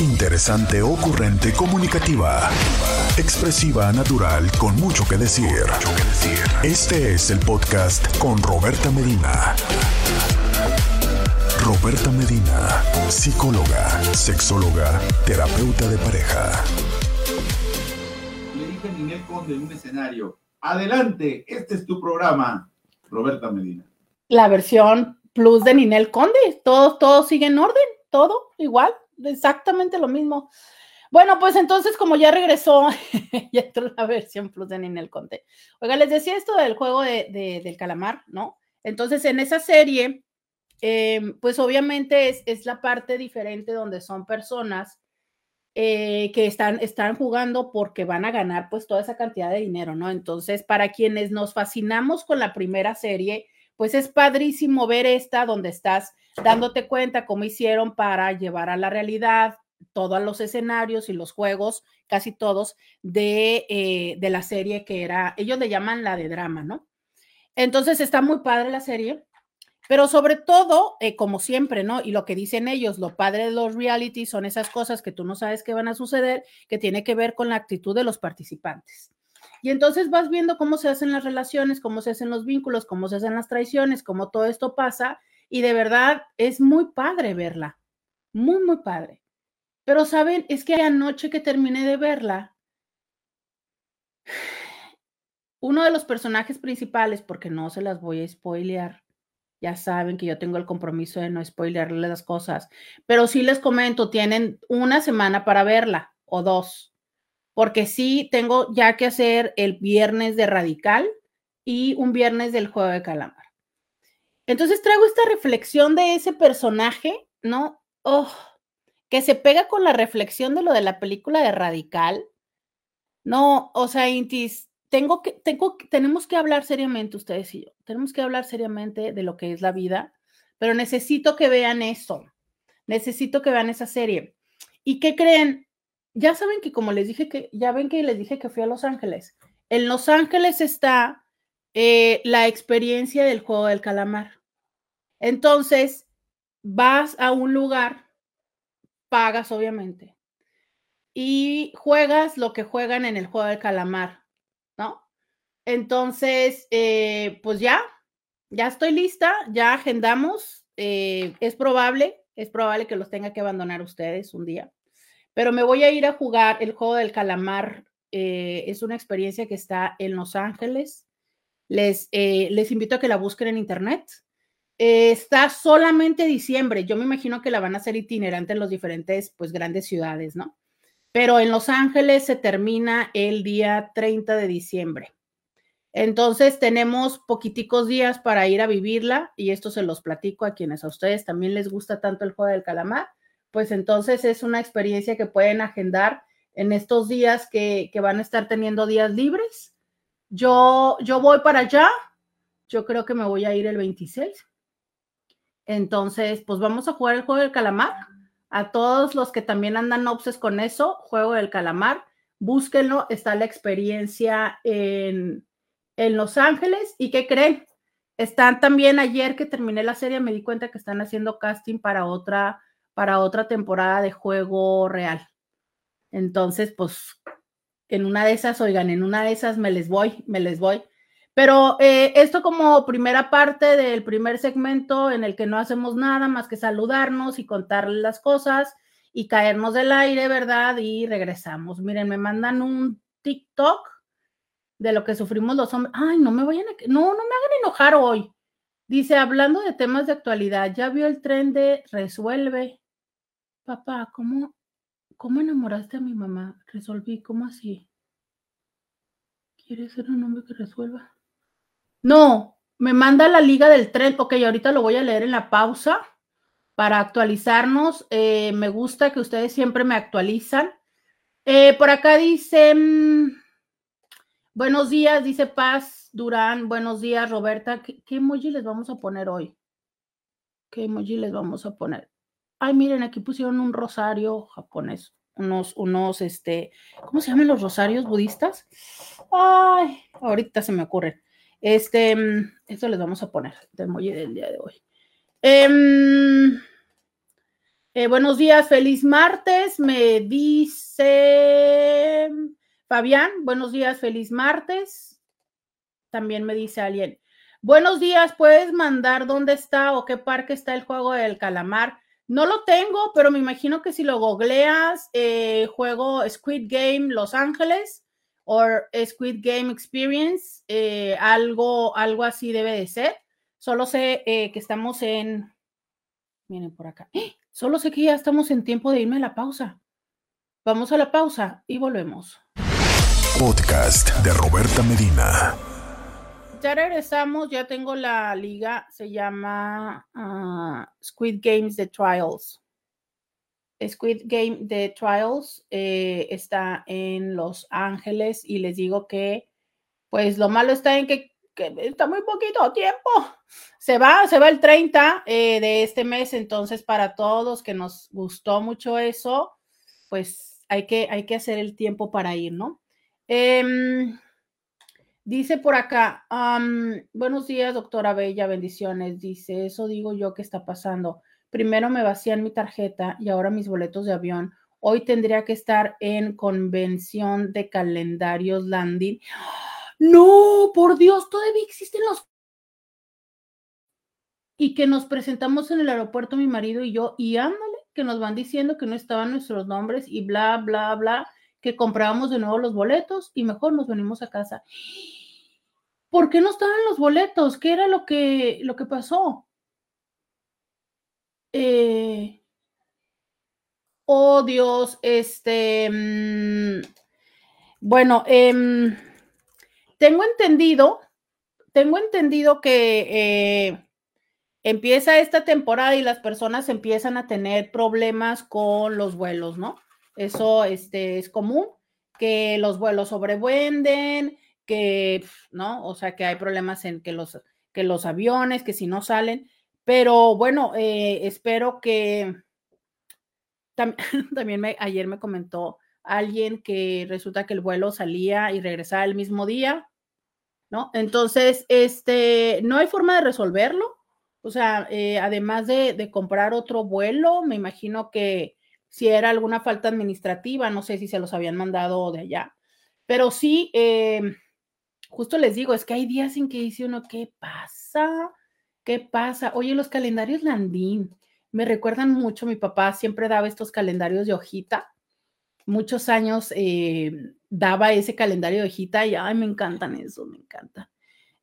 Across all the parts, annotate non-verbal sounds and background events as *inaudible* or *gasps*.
Interesante, ocurrente, comunicativa. Expresiva, natural, con mucho que decir. Este es el podcast con Roberta Medina. Roberta Medina, psicóloga, sexóloga, terapeuta de pareja. Le dije a Ninel Conde en un escenario, adelante, este es tu programa, Roberta Medina. La versión plus de Ninel Conde, todo, todo sigue en orden, todo igual, exactamente lo mismo. Bueno, pues entonces, como ya regresó, *laughs* ya entró la versión plus de Ninel Conde. Oiga, les decía esto del juego de, del calamar, ¿no? Entonces, en esa serie, em, pues obviamente es, es, la parte diferente donde son personas eh, que están, están jugando porque van a ganar pues toda esa cantidad de dinero, ¿no? Entonces, para quienes nos fascinamos con la primera serie, pues es padrísimo ver esta donde estás dándote cuenta cómo hicieron para llevar a la realidad todos los escenarios y los juegos, casi todos, de, eh, de la serie que era, ellos le llaman la de drama, ¿no? Entonces está muy padre la serie, pero sobre todo, eh, como siempre, ¿no? Y lo que dicen ellos, lo padre de los reality son esas cosas que tú no sabes que van a suceder, que tiene que ver con la actitud de los participantes. Y entonces vas viendo cómo se hacen las relaciones, cómo se hacen los vínculos, cómo se hacen las traiciones, cómo todo esto pasa. Y de verdad es muy padre verla, muy, muy padre. Pero saben, es que anoche que terminé de verla, uno de los personajes principales, porque no se las voy a spoilear, ya saben que yo tengo el compromiso de no spoilearles las cosas, pero sí les comento, tienen una semana para verla o dos porque sí tengo ya que hacer el viernes de Radical y un viernes del juego de calamar. Entonces traigo esta reflexión de ese personaje, ¿no? Oh, que se pega con la reflexión de lo de la película de Radical. No, o sea, Intis, tengo que, tengo, tenemos que hablar seriamente ustedes y yo. Tenemos que hablar seriamente de lo que es la vida, pero necesito que vean eso. Necesito que vean esa serie. ¿Y qué creen? ya saben que como les dije que, ya ven que les dije que fui a Los Ángeles. En Los Ángeles está eh, la experiencia del juego del calamar. Entonces, vas a un lugar, pagas obviamente, y juegas lo que juegan en el juego del calamar, ¿no? Entonces, eh, pues ya, ya estoy lista, ya agendamos. Eh, es probable, es probable que los tenga que abandonar ustedes un día pero me voy a ir a jugar el juego del calamar. Eh, es una experiencia que está en Los Ángeles. Les, les invito a que la busquen en internet. Eh, está solamente diciembre. Yo me imagino que la van a hacer itinerante en los diferentes, pues, grandes ciudades, ¿no? Pero en Los Ángeles se termina el día 30 de diciembre. Entonces tenemos poquiticos días para ir a vivirla y esto se los platico a quienes a ustedes también les gusta tanto el juego del calamar pues entonces es una experiencia que pueden agendar en estos días que, van a estar teniendo días libres. Yo, yo voy para allá, yo creo que me voy a ir el 26. Entonces, pues vamos a jugar el juego del calamar. A todos los que también andan obses con eso, juego del calamar, búsquenlo, está la experiencia en, en Los Ángeles. ¿Y qué creen? Están también ayer que terminé la serie, me di cuenta que están haciendo casting para otra para otra temporada de juego real. Entonces, pues, en una de esas, oigan, en una de esas me les voy, me les voy. Pero eh, esto como primera parte del primer segmento en el que no hacemos nada más que saludarnos y contarles las cosas y caernos del aire, ¿verdad? Y regresamos. Miren, me mandan un TikTok de lo que sufrimos los hombres. Ay, no me vayan a... No, no me hagan enojar hoy. Dice, hablando de temas de actualidad, ¿ya vio el tren de resuelve? Papá, ¿cómo, cómo enamoraste a mi mamá? Resolví, ¿cómo así? ¿Quieres ser un hombre que resuelva? No, me manda la liga del tren. Ok, ahorita lo voy a leer en la pausa para actualizarnos. Eh, me gusta que ustedes siempre me actualizan. Eh, por acá dice, buenos días, dice Paz Durán, buenos días, Roberta. ¿Qué, ¿Qué, emoji les vamos a poner hoy? ¿Qué emoji les vamos a poner? ay, miren, aquí pusieron un rosario japonés, unos, unos, este, ¿cómo se llaman los rosarios budistas? Ay, ahorita se me ocurren. Este, mm, esto les vamos a poner, del emoji del día de hoy. Em, Eh, buenos días, feliz martes, me dice Fabián, buenos días, feliz martes. También me dice alguien, buenos días, ¿puedes mandar dónde está o qué parque está el juego del calamar? No lo tengo, pero me imagino que si lo googleas, eh, juego Squid Game Los Ángeles o Squid Game Experience, eh, algo, algo así debe de ser. Solo sé que estamos en, miren por acá, ¡Ah! Solo sé que ya estamos en tiempo de irme a la pausa. Vamos a la pausa y volvemos. Podcast de Roberta Medina. Ya regresamos, ya tengo la liga, se llama ah, Squid Games The Trials. Squid Game The Trials eh, está en Los Ángeles y les digo que, pues lo malo está en que está muy poquito tiempo. Se va, se va el 30 eh, de este mes, entonces para todos que nos gustó mucho eso, pues hay que, hay que hacer el tiempo para ir, ¿no? Em, dice por acá, buenos días, doctora Bella, bendiciones. Dice, eso digo yo que está pasando. Primero me vacían mi tarjeta y ahora mis boletos de avión. Hoy tendría que estar en convención de calendarios landing. *gasps* No, por Dios, todavía existen los... Y que nos presentamos en el aeropuerto, mi marido y yo, y ándale, que nos van diciendo que no estaban nuestros nombres y bla, bla, bla, que comprábamos de nuevo los boletos y mejor nos venimos a casa. *gasps* ¿Por qué no estaban los boletos? ¿Qué era lo que, lo que pasó? Eh, oh Dios, este, mm, bueno, eh, tengo entendido, tengo entendido que eh, empieza esta temporada y las personas empiezan a tener problemas con los vuelos, ¿no? Eso este, es común, que los vuelos sobrevuenden, que, ¿no? O sea, que hay problemas en que los, que los aviones, que si no salen, pero bueno, eh, espero que *laughs* también ayer me comentó alguien que resulta que el vuelo salía y regresaba el mismo día ¿no? Entonces, este, no hay forma de resolverlo. O sea, eh, además de, comprar otro vuelo, me imagino que si era alguna falta administrativa, no sé si se los habían mandado de allá, pero sí, em, justo les digo, es que hay días en que dice uno, ¿qué pasa? ¿Qué pasa? Oye, los calendarios Landín me recuerdan mucho, mi papá siempre daba estos calendarios de hojita muchos años eh, daba ese calendario de hojita y ay, me encantan eso, me encanta.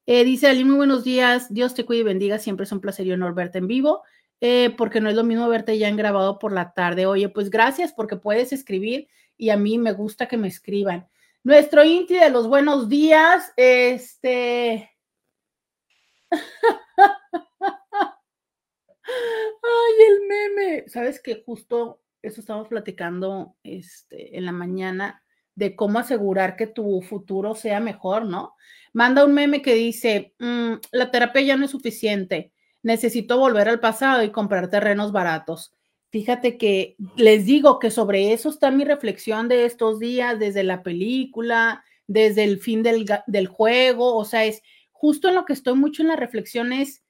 Eh, dice Ali, muy buenos días, Dios te cuide y bendiga, siempre es un placer y honor verte en vivo, eh, porque no es lo mismo verte ya en grabado por la tarde. Oye, pues gracias porque puedes escribir y a mí me gusta que me escriban. Nuestro Inti de los buenos días, este... *laughs* Ay, el meme. Sabes que justo eso estamos platicando este, en la mañana, de cómo asegurar que tu futuro sea mejor, ¿no? Manda un meme que dice, mm, la terapia ya no es suficiente, necesito volver al pasado y comprar terrenos baratos. Fíjate que les digo que sobre eso está mi reflexión de estos días, desde la película, desde el fin del, del juego, o sea, es justo en lo que estoy mucho en la reflexión es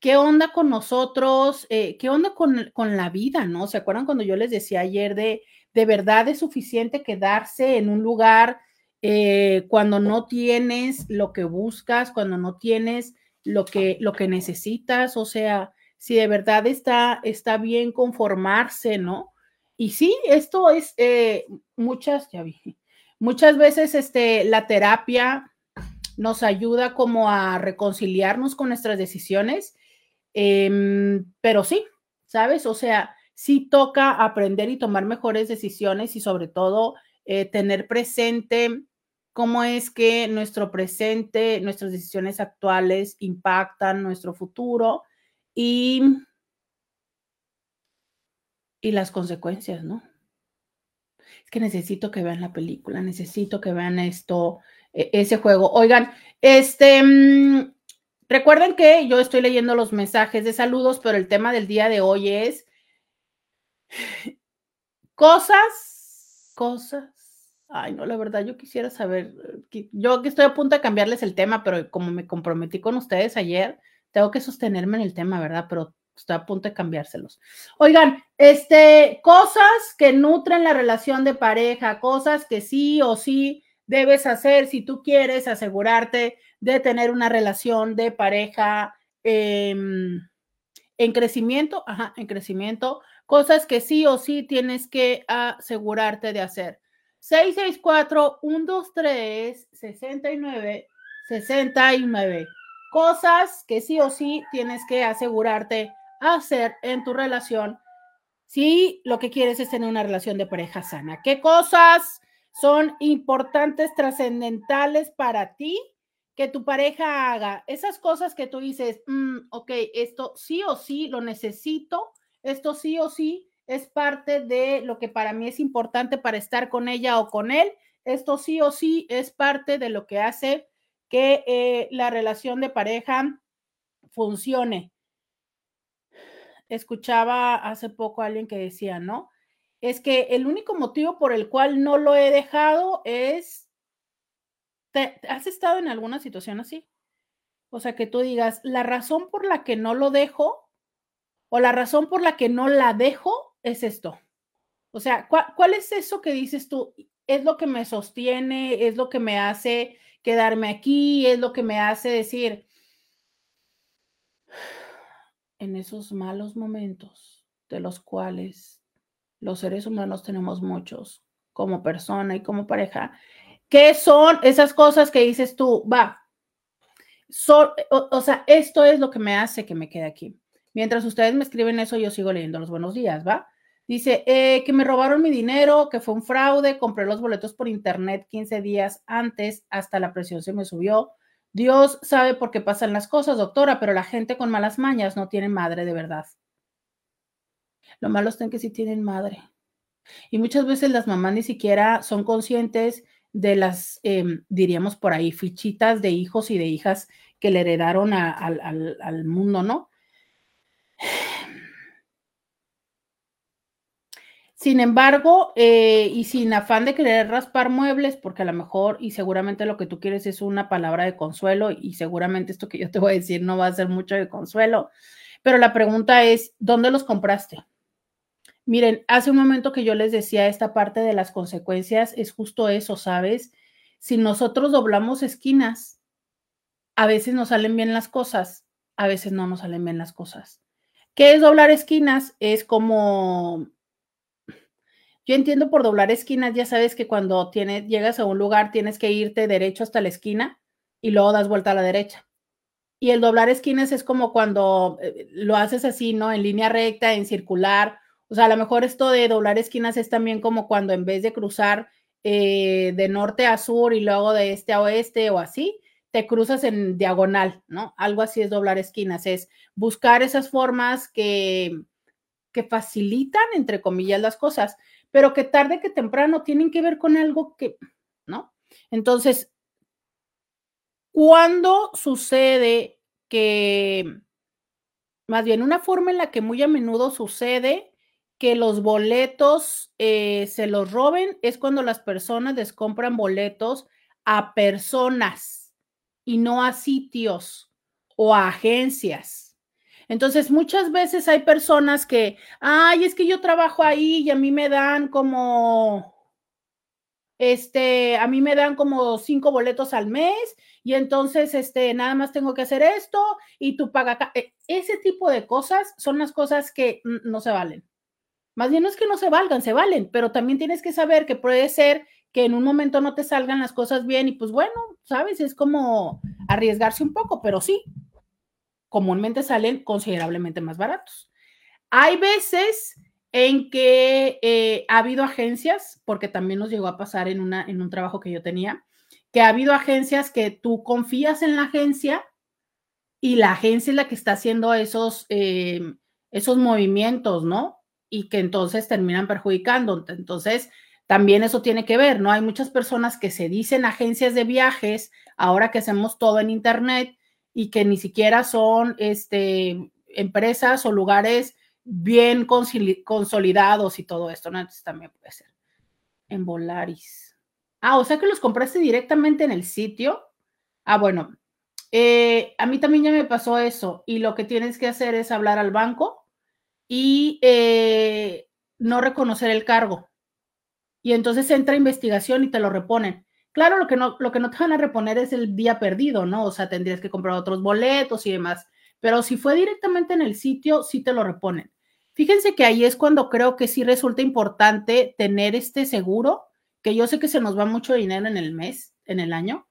¿qué onda con nosotros? Eh, ¿Qué onda con, la vida? ¿No? ¿Se acuerdan cuando yo les decía ayer de, de verdad es suficiente quedarse en un lugar eh, cuando no tienes lo que buscas, cuando no tienes lo que, lo que necesitas? O sea, si de verdad está, está bien conformarse, ¿no? Y sí, esto es eh, muchas, ya vi, muchas veces este, la terapia nos ayuda como a reconciliarnos con nuestras decisiones Em, pero sí, ¿sabes? O sea, sí toca aprender y tomar mejores decisiones y sobre todo eh, tener presente cómo es que nuestro presente, nuestras decisiones actuales impactan nuestro futuro y, y las consecuencias, ¿no? Es que necesito que vean la película, necesito que vean esto, e, ese juego. Oigan, este, mm, Recuerden que yo estoy leyendo los mensajes de saludos, pero el tema del día de hoy es cosas, cosas. Ay, no, la verdad, yo quisiera saber, yo que estoy a punto de cambiarles el tema, pero como me comprometí con ustedes ayer, tengo que sostenerme en el tema, ¿verdad? Pero está a punto de cambiárselos. Oigan, este, cosas que nutren la relación de pareja, cosas que sí o sí debes hacer si tú quieres asegurarte de tener una relación de pareja em, en crecimiento, ajá, en crecimiento, cosas que sí o sí tienes que asegurarte de hacer. 664-123-69, 69. Cosas que sí o sí tienes que asegurarte hacer en tu relación si lo que quieres es tener una relación de pareja sana. ¿Qué cosas son importantes, trascendentales para ti que tu pareja haga? Esas cosas que tú dices, mm, ok, esto sí o sí lo necesito, esto sí o sí es parte de lo que para mí es importante para estar con ella o con él. Esto sí o sí es parte de lo que hace que eh, la relación de pareja funcione. Escuchaba hace poco a alguien que decía, ¿no? Es que el único motivo por el cual no lo he dejado es, ¿has estado en alguna situación así? O sea, que tú digas, la razón por la que no lo dejo o la razón por la que no la dejo es esto. O sea, ¿cuál, cuál es eso que dices tú? Es lo que me sostiene, es lo que me hace quedarme aquí, es lo que me hace decir, *sighs* en esos malos momentos de los cuales los seres humanos tenemos muchos como persona y como pareja, ¿qué son esas cosas que dices tú? Va, o, sea, esto es lo que me hace que me quede aquí. Mientras ustedes me escriben eso, yo sigo leyendo los buenos días, ¿va? Dice eh, que me robaron mi dinero, que fue un fraude, compré los boletos por internet 15 días antes, hasta la presión se me subió. Dios sabe por qué pasan las cosas, doctora, pero la gente con malas mañas no tiene madre de verdad. Lo malo es que sí tienen madre. Y muchas veces las mamás ni siquiera son conscientes de las, em, diríamos por ahí, fichitas de hijos y de hijas que le heredaron al mundo, ¿no? Sin embargo, eh, y sin afán de querer raspar muebles, porque a lo mejor y seguramente lo que tú quieres es una palabra de consuelo y seguramente esto que yo te voy a decir no va a ser mucho de consuelo, pero la pregunta es, ¿dónde los compraste? Miren, hace un momento que yo les decía esta parte de las consecuencias es justo eso, ¿sabes? Si nosotros doblamos esquinas, a veces nos salen bien las cosas, a veces no nos salen bien las cosas. ¿Qué es doblar esquinas? Es como yo entiendo por doblar esquinas, ya sabes que cuando llegas a un lugar tienes que irte derecho hasta la esquina y luego das vuelta a la derecha. Y el doblar esquinas es como cuando eh, lo haces así, ¿no? En línea recta, en circular. O sea, a lo mejor esto de doblar esquinas es también como cuando en vez de cruzar eh, de norte a sur y luego de este a oeste o así, te cruzas en diagonal, ¿no? Algo así es doblar esquinas, es buscar esas formas que, que facilitan, entre comillas, las cosas pero que tarde que temprano tienen que ver con algo que, ¿no? Entonces, ¿cuándo sucede que, más bien, una forma en la que muy a menudo sucede que los boletos eh, se los roben es cuando las personas les compran boletos a personas y no a sitios o a agencias. Entonces, muchas veces hay personas que, ay, es que yo trabajo ahí y a mí me dan como, este, a mí me dan como cinco boletos al mes y entonces, este, nada más tengo que hacer esto y tú pagas. E, ese tipo de cosas son las cosas que no se valen. Más bien no es que no se valgan, se valen, pero también tienes que saber que puede ser que en un momento no te salgan las cosas bien y pues bueno, sabes, es como arriesgarse un poco, pero sí, comúnmente salen considerablemente más baratos. Hay veces en que eh, ha habido agencias, porque también nos llegó a pasar en, una, en un trabajo que yo tenía, que ha habido agencias que tú confías en la agencia y la agencia es la que está haciendo esos, em, esos movimientos, ¿no? Y que entonces terminan perjudicando. Entonces, también eso tiene que ver, ¿no? Hay muchas personas que se dicen agencias de viajes, ahora que hacemos todo en Internet, y que ni siquiera son este, empresas o lugares bien consolidados y todo esto, ¿no? Entonces también puede ser. En Volaris. Ah, o sea que los compraste directamente en el sitio. Ah, bueno, Eh, a mí también ya me pasó eso y lo que tienes que hacer es hablar al banco y eh, no reconocer el cargo. Y entonces entra investigación y te lo reponen. Claro, lo que, no, lo que no te van a reponer es el día perdido, ¿no? O sea, tendrías que comprar otros boletos y demás. Pero si fue directamente en el sitio, sí te lo reponen. Fíjense que ahí es cuando creo que sí resulta importante tener este seguro, que yo sé que se nos va mucho dinero en el mes, en el año,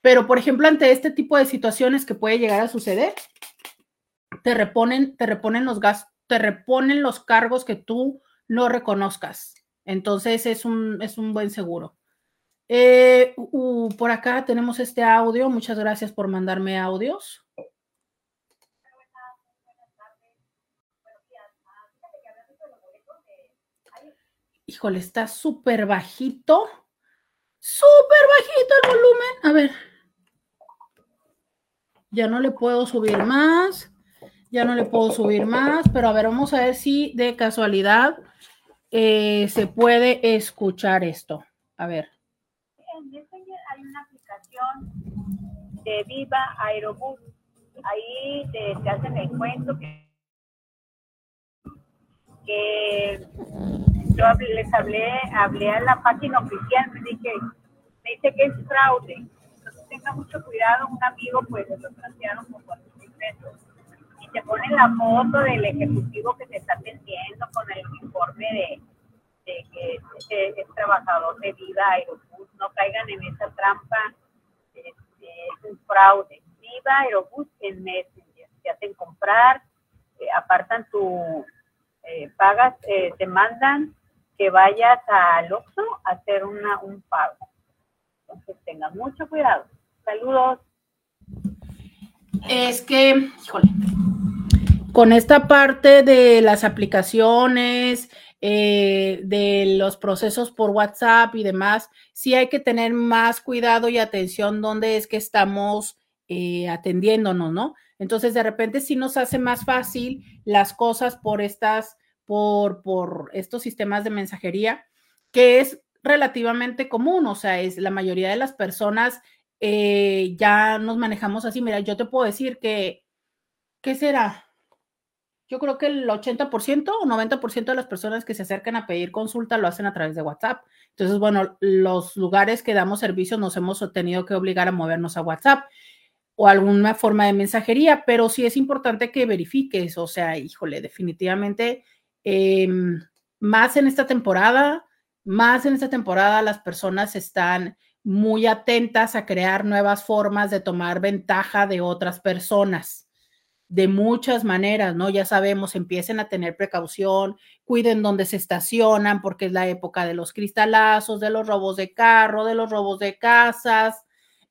pero por ejemplo, ante este tipo de situaciones que puede llegar a suceder, te reponen, te reponen los gastos, te reponen los cargos que tú no reconozcas. Entonces es un, es un buen seguro. Eh, por acá tenemos este audio. Muchas gracias por mandarme audios. Híjole, está súper bajito. Súper bajito el volumen. A ver. Ya no le puedo subir más. Ya no le puedo subir más. Pero a ver, vamos a ver si de casualidad eh, se puede escuchar esto. A ver. En Messenger hay una aplicación de Viva Aerobús. Ahí te, hacen el cuento que, yo les hablé, hablé a la página oficial, me dije, me dice que es fraude. Entonces tenga mucho cuidado, un amigo pues lo plantearon por cuatro mil pesos. Te ponen la foto del ejecutivo que te está atendiendo con el informe de, que es, trabajador de vida Aerobús. No caigan en esa trampa, este, es, un fraude. Viva Aerobús en Messenger. Te hacen comprar, eh, apartan tu, eh, pagas, eh, te mandan que vayas al Oxxo a hacer una, un pago. Entonces tengan mucho cuidado. Saludos. Es que, híjole, con esta parte de las aplicaciones, eh, de los procesos por WhatsApp y demás, sí hay que tener más cuidado y atención donde es que estamos eh, atendiéndonos, ¿no? Entonces, de repente sí nos hace más fácil las cosas por estas por, por estos sistemas de mensajería, que es relativamente común, o sea, es la mayoría de las personas eh, ya nos manejamos así. Mira, yo te puedo decir que, ¿qué será? Yo creo que el 80% o 90% de las personas que se acercan a pedir consulta lo hacen a través de WhatsApp. Entonces, bueno, los lugares que damos servicio nos hemos tenido que obligar a movernos a WhatsApp o alguna forma de mensajería, pero sí es importante que verifiques, o sea, híjole, definitivamente Em, más en esta temporada, más en esta temporada las personas están muy atentas a crear nuevas formas de tomar ventaja de otras personas de muchas maneras, ¿no? Ya sabemos, empiecen a tener precaución, cuiden dónde se estacionan, porque es la época de los cristalazos, de los robos de carro, de los robos de casas.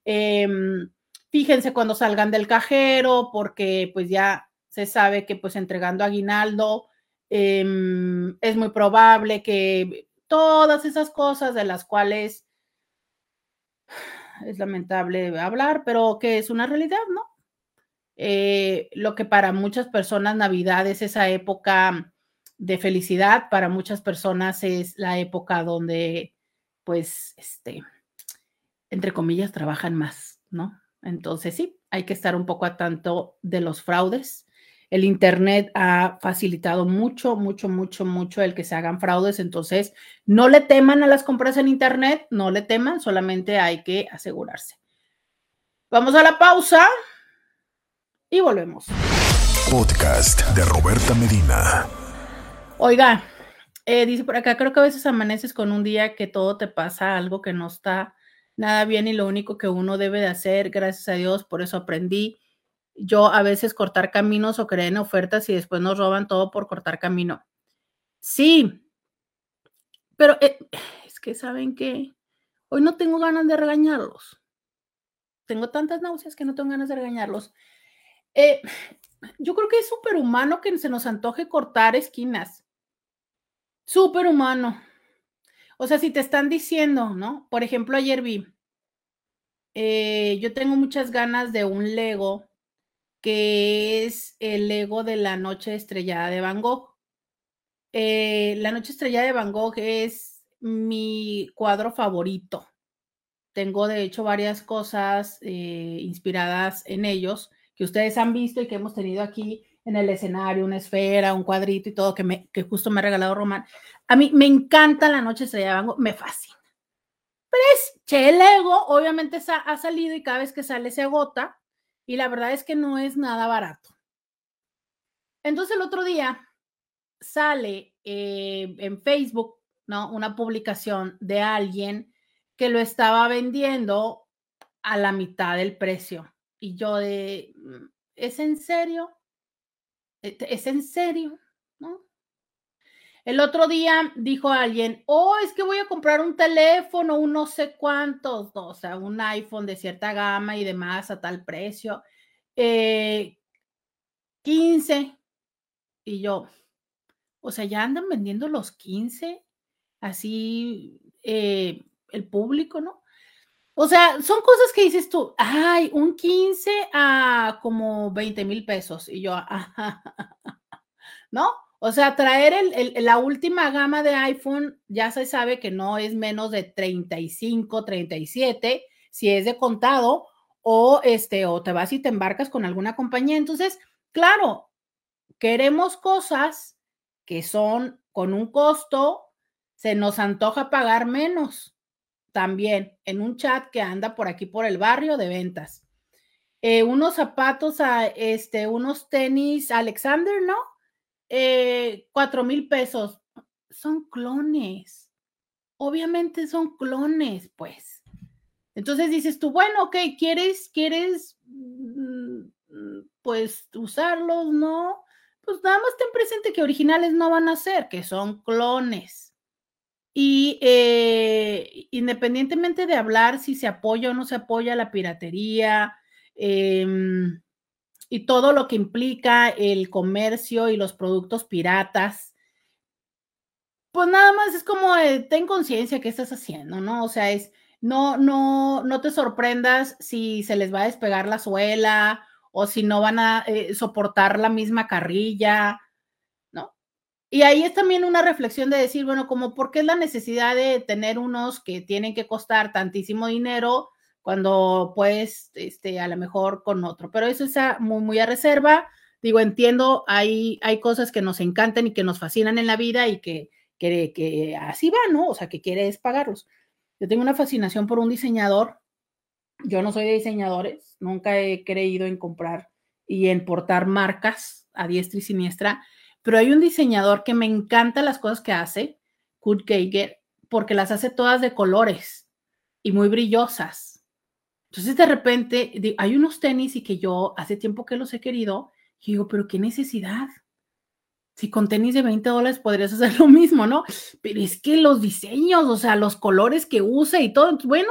Em, fíjense cuando salgan del cajero, porque pues ya se sabe que pues entregando aguinaldo Em, es muy probable que todas esas cosas de las cuales es lamentable hablar, pero que es una realidad, ¿no? Eh, lo que para muchas personas Navidad es esa época de felicidad, para muchas personas es la época donde, pues, este, entre comillas, trabajan más, ¿no? Entonces sí, hay que estar un poco a tanto de los fraudes el Internet ha facilitado mucho, mucho, mucho, mucho el que se hagan fraudes. Entonces, no le teman a las compras en Internet, no le teman, solamente hay que asegurarse. Vamos a la pausa y volvemos. Podcast de Roberta Medina. Oiga, eh, dice por acá, creo que a veces amaneces con un día que todo te pasa, algo que no está nada bien y lo único que uno debe de hacer, gracias a Dios, por eso aprendí yo a veces cortar caminos o creer en ofertas y después nos roban todo por cortar camino. Sí, pero eh, es que saben que hoy no tengo ganas de regañarlos. Tengo tantas náuseas que no tengo ganas de regañarlos. Eh, yo creo que es súper humano que se nos antoje cortar esquinas. Súper humano. O sea, si te están diciendo, ¿no? Por ejemplo, ayer vi, eh, yo tengo muchas ganas de un Lego que es el Lego de la Noche Estrellada de Van Gogh. Eh, la Noche Estrellada de Van Gogh es mi cuadro favorito. tengo de hecho varias cosas eh, inspiradas en ellos que ustedes han visto y que hemos tenido aquí en el escenario, una esfera, un cuadrito y todo que, me, que justo me ha regalado Román. A mí me encanta la noche estrella Van me fascina. Pero es, che, el ego obviamente ha salido y cada vez que sale se agota y la verdad es que no es nada barato. Entonces el otro día sale eh, en Facebook, ¿no? Una publicación de alguien que lo estaba vendiendo a la mitad del precio. Y yo de, mm, ¿es en serio? ¿E-, ¿Es en serio? ¿No? El otro día dijo alguien, oh, es que voy a comprar un teléfono, un no sé cuántos, o sea, un iPhone de cierta gama y demás a tal precio. 15. Eh, y yo, o sea, ya andan vendiendo los 15, así eh, el público, ¿no? O sea, son cosas que dices tú, ay, un 15 a como 20 mil pesos. Y yo, *laughs* ¿no? O sea, traer el, la última gama de iPhone ya se sabe que no es menos de 35, 37, si es de contado, o este, o te vas y te embarcas con alguna compañía. Entonces, claro, queremos cosas que son con un costo, se nos antoja pagar menos también en un chat que anda por aquí por el barrio de ventas. Eh, unos zapatos, a, este, unos tenis Alexander, ¿no? Eh, cuatro mil pesos. Son clones. Obviamente son clones, pues. Entonces dices tú, bueno, ok, ¿quieres, quieres, mm, pues, usarlos, no? Pues nada más ten presente que originales no van a ser, que son clones. Y eh, independientemente de hablar si se apoya o no se apoya la piratería, em, y todo lo que implica el comercio y los productos piratas, pues nada más es como ten conciencia que estás haciendo, ¿no? O sea, es no, no, no te sorprendas si se les va a despegar la suela o si no van a eh, soportar la misma carrilla. Y ahí es también una reflexión de decir, bueno, como por qué es la necesidad de tener unos que tienen que costar tantísimo dinero cuando pues, este, a lo mejor con otro. Pero eso está muy, muy a reserva. Digo, entiendo, hay, hay cosas que nos encantan y que nos fascinan en la vida y que, que, que así va, ¿no? O sea, que quieres pagarlos. Yo tengo una fascinación por un diseñador. Yo no soy de diseñadores, nunca he creído en comprar y en portar marcas a diestra y siniestra, pero hay un diseñador que me encanta las cosas que hace, Kurt Geiger, porque las hace todas de colores y muy brillosas entonces de repente hay unos tenis y que yo hace tiempo que los he querido y digo, pero qué necesidad. Si con tenis de 20 dólares podrías hacer lo mismo, ¿no? Pero es que los diseños, o sea, los colores que usa y todo, bueno,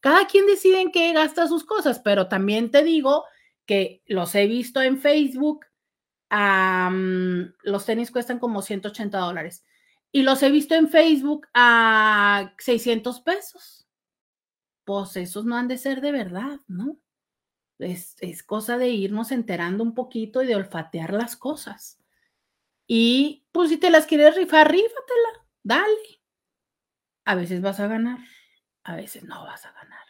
cada quien decide en qué gasta sus cosas, pero también te digo que los he visto en Facebook, los tenis cuestan como 180 dólares y los he visto en Facebook a 600 pesos pues esos no han de ser de verdad, ¿no? Es, cosa de irnos enterando un poquito y de olfatear las cosas. Y pues si te las quieres rifar, rífatela, dale. A veces vas a ganar, a veces no vas a ganar.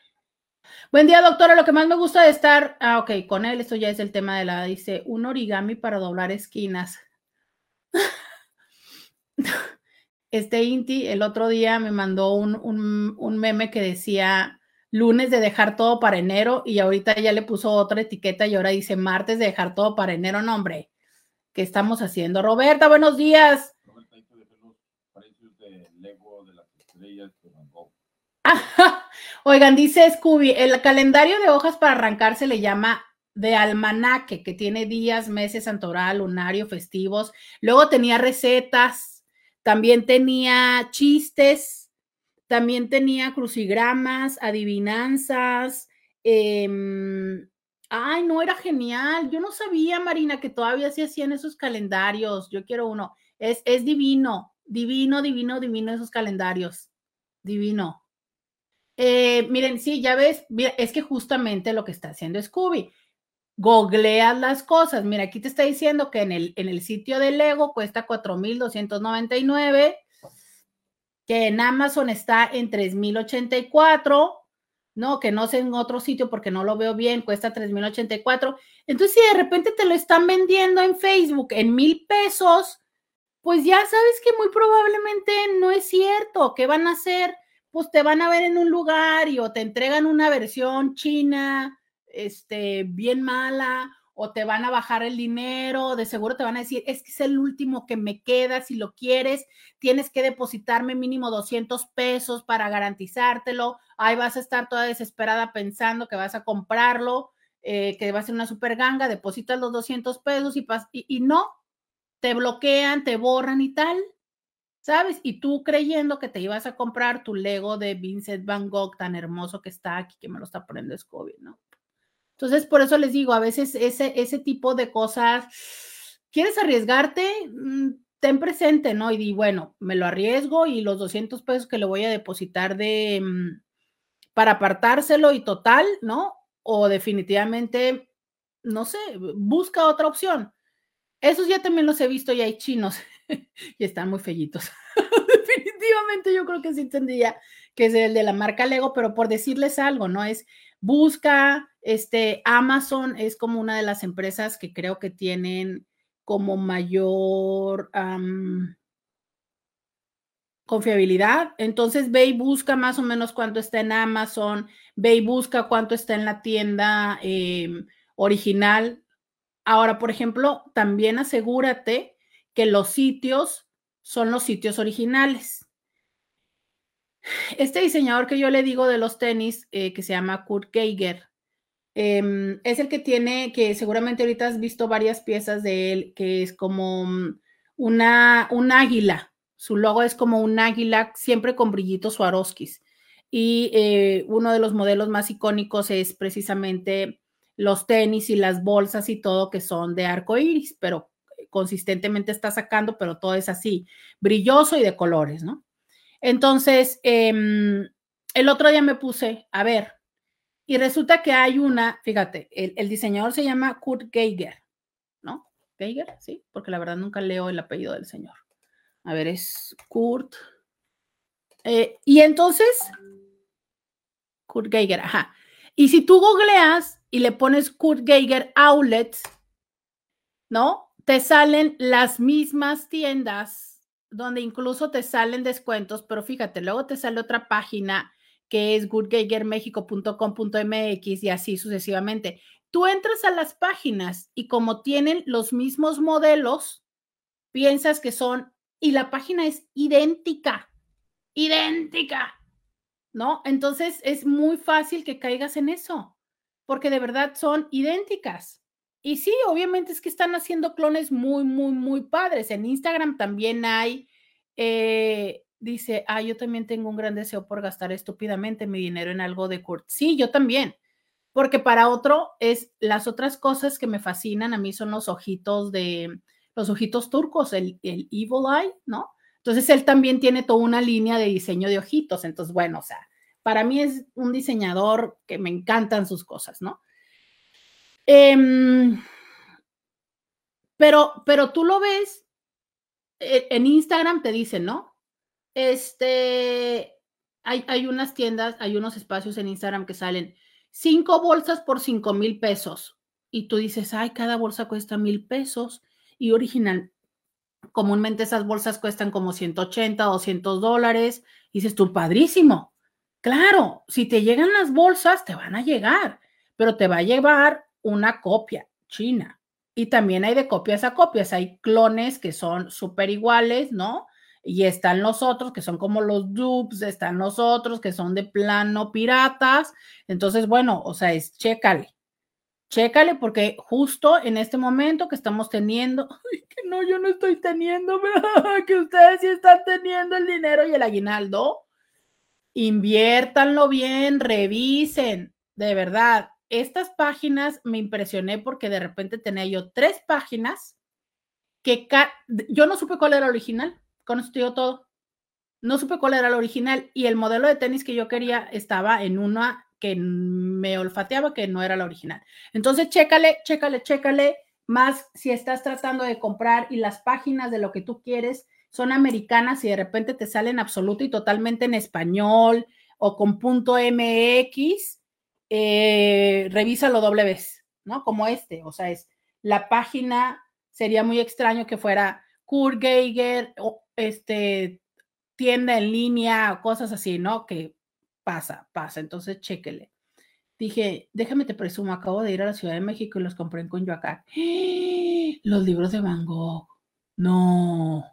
Buen día, doctora. Lo que más me gusta de estar, ah, ok, con él, esto ya es el tema de la, dice, un origami para doblar esquinas. *laughs* Este Inti el otro día me mandó un, un, un meme que decía, lunes de dejar todo para enero y ahorita ya le puso otra etiqueta y ahora dice martes de dejar todo para enero, no hombre. ¿Qué estamos haciendo? Roberta, buenos días. Oigan, dice Scooby, el calendario de hojas para arrancar se le llama de almanaque, que tiene días, meses, santoral, lunario, festivos. Luego tenía recetas, también tenía chistes, también tenía crucigramas, adivinanzas. Em, ay, no, era genial. Yo no sabía, Marina, que todavía se hacían esos calendarios. Yo quiero uno. Es, es divino, divino, divino, divino esos calendarios. Divino. Eh, miren, sí, ya ves, es que justamente lo que está haciendo Scooby. Googleas las cosas. Mira, aquí te está diciendo que en el, en el sitio de Lego cuesta 4,299 que en Amazon está en 3084, no, que no sé en otro sitio porque no lo veo bien, cuesta 3.084. Entonces, si de repente te lo están vendiendo en Facebook en mil pesos, pues ya sabes que muy probablemente no es cierto. ¿Qué van a hacer? Pues te van a ver en un lugar y o te entregan una versión china, este, bien mala, o te van a bajar el dinero, de seguro te van a decir, es que es el último que me queda, si lo quieres, tienes que depositarme mínimo 200 pesos para garantizártelo, ahí vas a estar toda desesperada pensando que vas a comprarlo, eh, que va a ser una super ganga, depositas los 200 pesos y, y, y no, te bloquean, te borran y tal, ¿sabes? Y tú creyendo que te ibas a comprar tu Lego de Vincent Van Gogh tan hermoso que está aquí, que me lo está poniendo Scooby, ¿no? Entonces, por eso les digo, a veces ese, ese tipo de cosas, ¿quieres arriesgarte? Mm, ten presente, ¿no? Y di, bueno, me lo arriesgo y los 200 pesos que le voy a depositar de, mm, para apartárselo y total, ¿no? O definitivamente, no sé, busca otra opción. Esos ya también los he visto y hay chinos *laughs* y están muy fellitos. *laughs* definitivamente yo creo que sí tendría que ser el de la marca Lego, pero por decirles algo, ¿no? Es busca, este, Amazon es como una de las empresas que creo que tienen como mayor confiabilidad. Entonces ve y busca más o menos cuánto está en Amazon, ve y busca cuánto está en la tienda em, original. Ahora, por ejemplo, también asegúrate que los sitios son los sitios originales. Este diseñador que yo le digo de los tenis, eh, que se llama Kurt Geiger, em, es el que tiene, que seguramente ahorita has visto varias piezas de él, que es como mm, una, un águila. Su logo es como un águila, siempre con brillitos Swarovskis. Y eh, uno de los modelos más icónicos es precisamente los tenis y las bolsas y todo que son de arco iris, pero consistentemente está sacando, pero todo es así, brilloso y de colores, ¿no? Entonces, em, el otro día me puse a ver y resulta que hay una, fíjate, el, diseñador se llama Kurt Geiger, ¿no? Geiger, sí, porque la verdad nunca leo el apellido del señor. A ver, es Kurt. Eh, y entonces, Kurt Geiger, ajá. Y si tú googleas y le pones Kurt Geiger Outlets, ¿no? Te salen las mismas tiendas donde incluso te salen descuentos, pero fíjate, luego te sale otra página que es goodgeigermexico.com.mx y así sucesivamente. Tú entras a las páginas y como tienen los mismos modelos, piensas que son, y la página es idéntica, idéntica, ¿no? Entonces es muy fácil que caigas en eso, porque de verdad son idénticas. Y sí, obviamente es que están haciendo clones muy, muy, muy padres. En Instagram también hay, eh, dice, ah, yo también tengo un gran deseo por gastar estúpidamente mi dinero en algo de Kurt. Sí, yo también, porque para otro es las otras cosas que me fascinan a mí son los ojitos de, los ojitos turcos, el, el Evil Eye, ¿no? Entonces él también tiene toda una línea de diseño de ojitos. Entonces, bueno, o sea, para mí es un diseñador que me encantan sus cosas, ¿no? Em, pero, pero tú lo ves, e, en Instagram te dicen, ¿no? Este, hay, hay unas tiendas, hay unos espacios en Instagram que salen cinco bolsas por cinco mil pesos. Y tú dices, ay, cada bolsa cuesta mil pesos. Y original, comúnmente esas bolsas cuestan como 180, 200 dólares. Dices tú, padrísimo. Claro, si te llegan las bolsas, te van a llegar, pero te va a llevar una copia china. Y también hay de copias a copias, hay clones que son súper iguales, ¿no? Y están los otros que son como los dupes, están los otros que son de plano piratas. Entonces, bueno, o sea, es chécale, chécale porque justo en este momento que estamos teniendo, *laughs* que no, yo no estoy teniendo, *laughs* que ustedes sí están teniendo el dinero y el aguinaldo, inviértanlo bien, revisen, de verdad, estas páginas me impresioné porque de repente tenía yo tres páginas que yo no supe cuál era el original, con esto digo todo. No supe cuál era el original y el modelo de tenis que yo quería estaba en una que me olfateaba que no era la original. Entonces, chécale, chécale, chécale, más si estás tratando de comprar y las páginas de lo que tú quieres son americanas y de repente te salen absoluto y totalmente en español o con punto MX, eh, revísalo doble vez, ¿no? Como este, o sea, es la página, sería muy extraño que fuera Kurt Geiger, o este, tienda en línea, cosas así, ¿no? Que pasa, pasa, entonces chéquele. Dije, déjame te presumo, acabo de ir a la Ciudad de México y los compré en Coyoacán. Los libros de Van Gogh. No,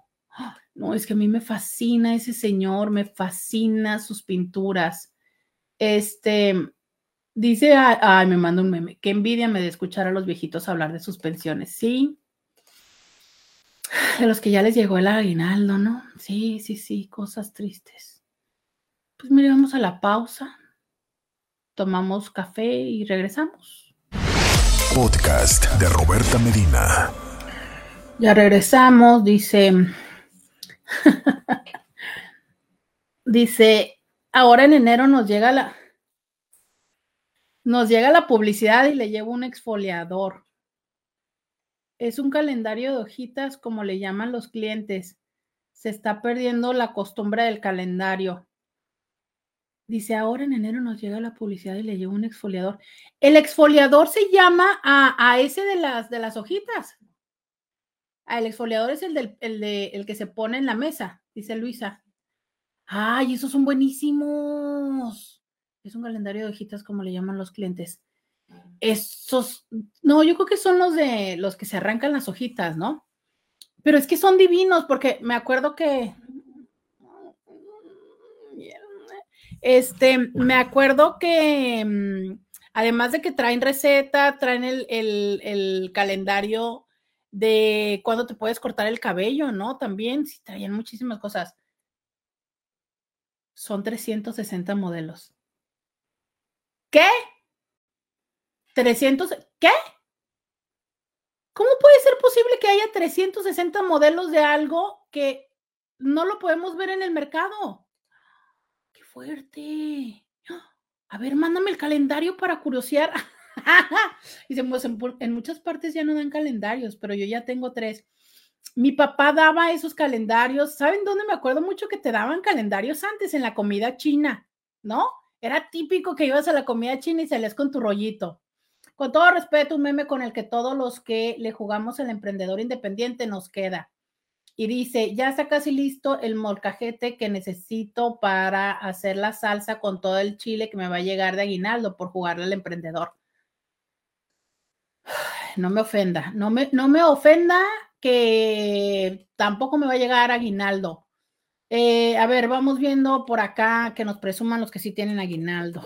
no, es que a mí me fascina ese señor, me fascina sus pinturas. Este, dice, ay, me manda un meme, qué envidia me de escuchar a los viejitos hablar de sus pensiones. Sí, de los que ya les llegó el aguinaldo, ¿no? Sí, sí, sí, cosas tristes. Pues mire, vamos a la pausa tomamos café y regresamos. Podcast de Roberta Medina. Ya regresamos, dice. *laughs* dice, ahora en enero nos llega la. Nos llega la publicidad y le llevo un exfoliador. Es un calendario de hojitas, como le llaman los clientes. Se está perdiendo la costumbre del calendario. Dice, ahora en enero nos llega la publicidad y le llevo un exfoliador. El exfoliador se llama a, ese de las, de las hojitas. Ah, el exfoliador es el, del, el, de, el que se pone en la mesa, dice Luisa. Ay, esos son buenísimos. Es un calendario de hojitas, como le llaman los clientes. Esos, no, yo creo que son los de los que se arrancan las hojitas, ¿no? Pero es que son divinos, porque me acuerdo que Este, me acuerdo que mm, además de que traen receta, traen el, calendario de cuándo te puedes cortar el cabello, ¿no? También, sí, traían muchísimas cosas. Son 360 modelos. ¿Qué? 300, ¿qué? ¿Cómo puede ser posible que haya 360 modelos de algo que no lo podemos ver en el mercado? fuerte. A ver, mándame el calendario para curiosear. *laughs* y pues en, muchas partes ya no dan calendarios, pero yo ya tengo tres. Mi papá daba esos calendarios. ¿Saben dónde me acuerdo mucho que te daban calendarios antes? En la comida china, ¿no? Era típico que ibas a la comida china y salías con tu rollito. Con todo respeto, un meme con el que todos los que le jugamos al emprendedor independiente nos queda y dice, ya está casi listo el molcajete que necesito para hacer la salsa con todo el chile que me va a llegar de aguinaldo por jugarle al emprendedor. *sighs* No me ofenda, no me, no me ofenda que tampoco me va a llegar aguinaldo. Eh, a ver, vamos viendo por acá que nos presuman los que sí tienen aguinaldo.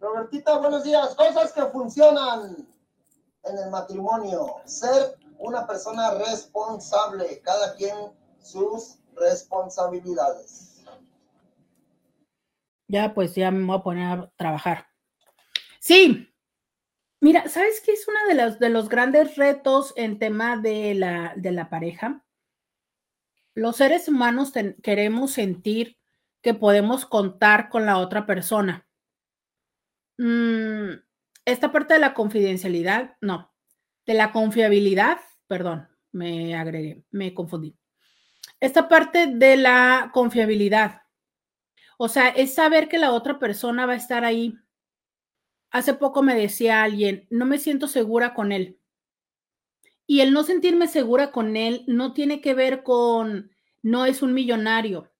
Robertita, buenos días. Cosas que funcionan en el matrimonio. Ser una persona responsable, cada quien sus responsabilidades. Ya, pues ya me voy a poner a trabajar. Sí, mira, ¿sabes qué es uno de los, de los grandes retos en tema de la, de la pareja? Los seres humanos queremos sentir que podemos contar con la otra persona. Mm, esta parte de la confidencialidad, no. De la confiabilidad, perdón, me agregué, me confundí. Esta parte de la confiabilidad, o sea, es saber que la otra persona va a estar ahí. Hace poco me decía alguien, no me siento segura con él. Y el no sentirme segura con él no tiene que ver con, no es un millonario.